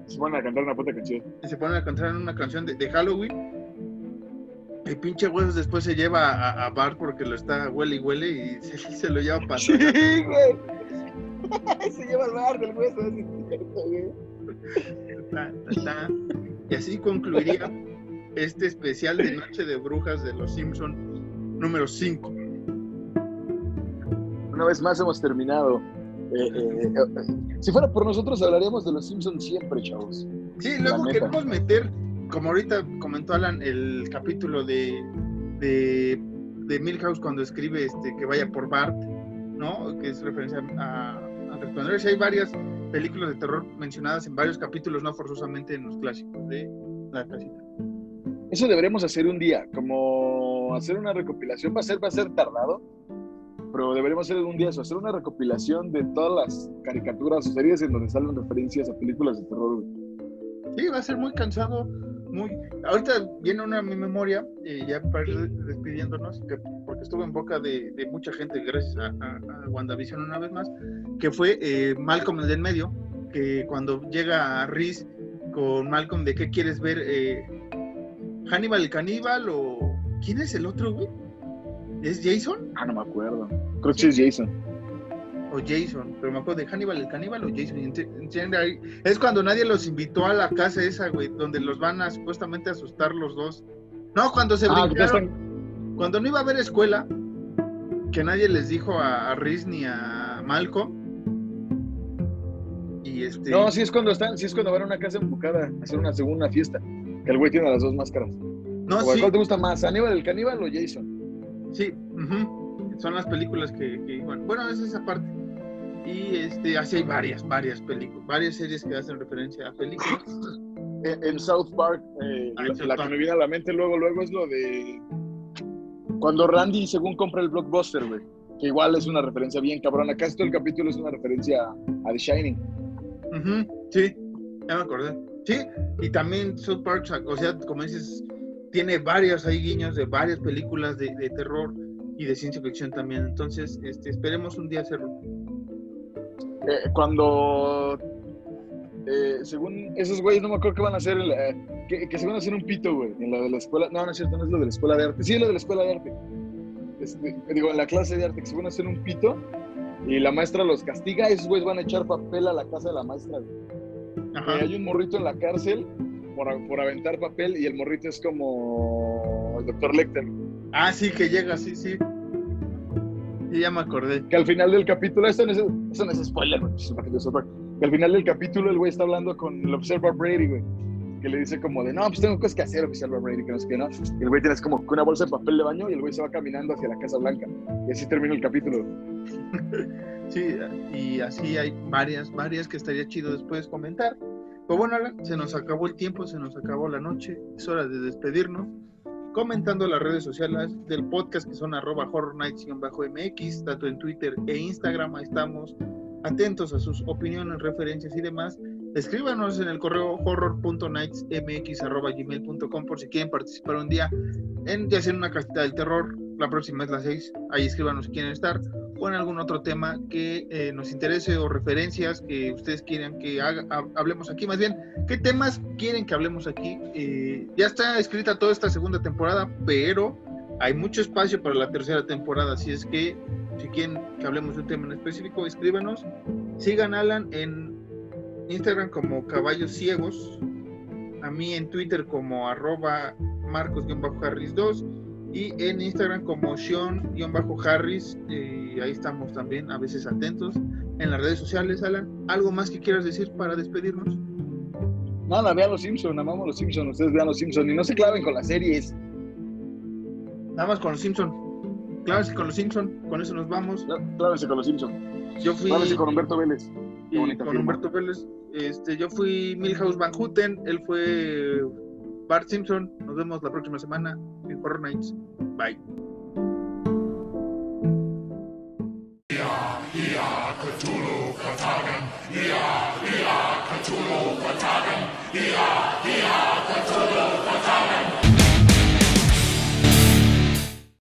Se ponen a cantar una puta canción. y se ponen a cantar una canción de, de Halloween. El pinche huesos después se lleva a, a Bart porque lo está huele y huele y se, se lo lleva para Sí, güey. Se lleva el bar del hueso. sí, es cierto, güey. Y así concluiría este especial de Noche de Brujas de los Simpson número 5. Una vez más hemos terminado. Eh, eh, eh, si fuera por nosotros, hablaríamos de los Simpsons siempre, chavos. Sí, luego queremos meter, como ahorita comentó Alan, el capítulo de, de, de Milhouse cuando escribe este, que vaya por Bart, ¿no? Que es referencia a, a Resplandor. Hay varias películas de terror mencionadas en varios capítulos, no forzosamente en los clásicos de la casita. Eso deberemos hacer un día, como hacer una recopilación. Va a ser, va a ser tardado, pero deberíamos hacer un día eso, hacer una recopilación de todas las caricaturas o series en donde salen referencias a películas de terror. Sí, va a ser muy cansado, muy... Ahorita viene una a mi memoria, eh, ya para ir despidiéndonos, que- porque estuvo en boca de, de mucha gente gracias a, a, a WandaVision una vez más, que fue eh, Malcolm el del medio, que cuando llega a Riz con Malcolm de qué quieres ver, eh, Hannibal el caníbal o... ¿Quién es el otro, güey? ¿Es Jason Ah, no me acuerdo. Creo que sí es Jason. O Jason? Pero me acuerdo de Hannibal el caníbal o Jason. entiende Es cuando nadie los invitó a la casa esa, güey, donde los van a supuestamente asustar los dos. No, cuando se Ah, brincaron, están. cuando no iba a haber escuela, que nadie les dijo a, a Riz ni a Malcolm. Y este. No, sí es cuando están, sí es cuando van a una casa enfocada a hacer una segunda fiesta. Que el güey tiene las dos máscaras. no, ¿O sí, ¿Cuál te gusta más, Aníbal el caníbal o Jason? sí, ujú. son las películas que, que iban. Bueno, es esa parte. Y este, así hay varias, varias películas, varias series que hacen referencia a películas. En, en South Park, eh, Ah, la, South la Park. que me viene a la mente luego, luego es lo de cuando Randy según compra el blockbuster, güey. Que igual es una referencia bien cabrona. Casi todo el capítulo es una referencia a, The Shining. Sí, ya me acordé. Sí, y también South Park, o sea, como dices, tiene varios ahí guiños de varias películas de, de terror y de ciencia ficción también. Entonces, este, esperemos un día hacerlo. Eh, cuando eh, según esos güeyes no me acuerdo que van a hacer eh, que, que se van a hacer un pito güey en lo de la escuela no no es cierto no es lo de la escuela de arte sí es lo de la escuela de arte este, digo, en la clase de arte que se van a hacer un pito y la maestra los castiga, esos güeyes van a echar papel a la casa de la maestra. güey. Y hay un morrito en la cárcel por, por aventar papel y el morrito es como el doctor Lecter. Ah, sí, que llega, sí, sí. Y ya me acordé. Que al final del capítulo, esto no es, eso no es spoiler, güey, Que al final del capítulo el güey está hablando con el Observer Brady, güey. Que le dice como de, no, pues tengo cosas que hacer, Observer Brady, que no sé qué, ¿no? Y el güey tienes como una bolsa de papel de baño y el güey se va caminando hacia la Casa Blanca. Y así termina el capítulo. Sí, y así hay varias, varias que estaría chido después comentar. Pues bueno, Alan, se nos acabó el tiempo, se nos acabó la noche, es hora de despedirnos. Comentando las redes sociales del podcast que son arroba horror nights-mx, tanto en Twitter e Instagram, estamos atentos a sus opiniones, referencias y demás. Escríbanos en el correo horror.nightsmx.gmail.com por si quieren participar un día en ya una casita del terror, la próxima es las 6, ahí escríbanos si quieren estar, en algún otro tema que eh, nos interese o referencias que ustedes quieran que haga- ha- hablemos aquí, más bien, ¿qué temas quieren que hablemos aquí? Eh, ya está escrita toda esta segunda temporada, pero hay mucho espacio para la tercera temporada, así es que si quieren que hablemos de un tema en específico, escríbanos. Sigan Alan en Instagram como Caballos Ciegos, a mí en Twitter como arroba marcos-harris2 y en Instagram como Sean-harris. eh, ahí estamos también, a veces atentos. En las redes sociales, Alan, ¿algo más que quieras decir para despedirnos? Nada, vean los Simpsons, amamos los Simpsons, ustedes vean los Simpsons y no se claven con las series. Nada más con los Simpson. Claro, con los Simpson, con eso nos vamos. Clávense con los Simpsons. Yo fui Clávense con Humberto Vélez. Qué con firma. Humberto Vélez. Este, yo fui Milhouse Van Houten, él fue Bart Simpson. Nos vemos la próxima semana en Horror Nights. Bye.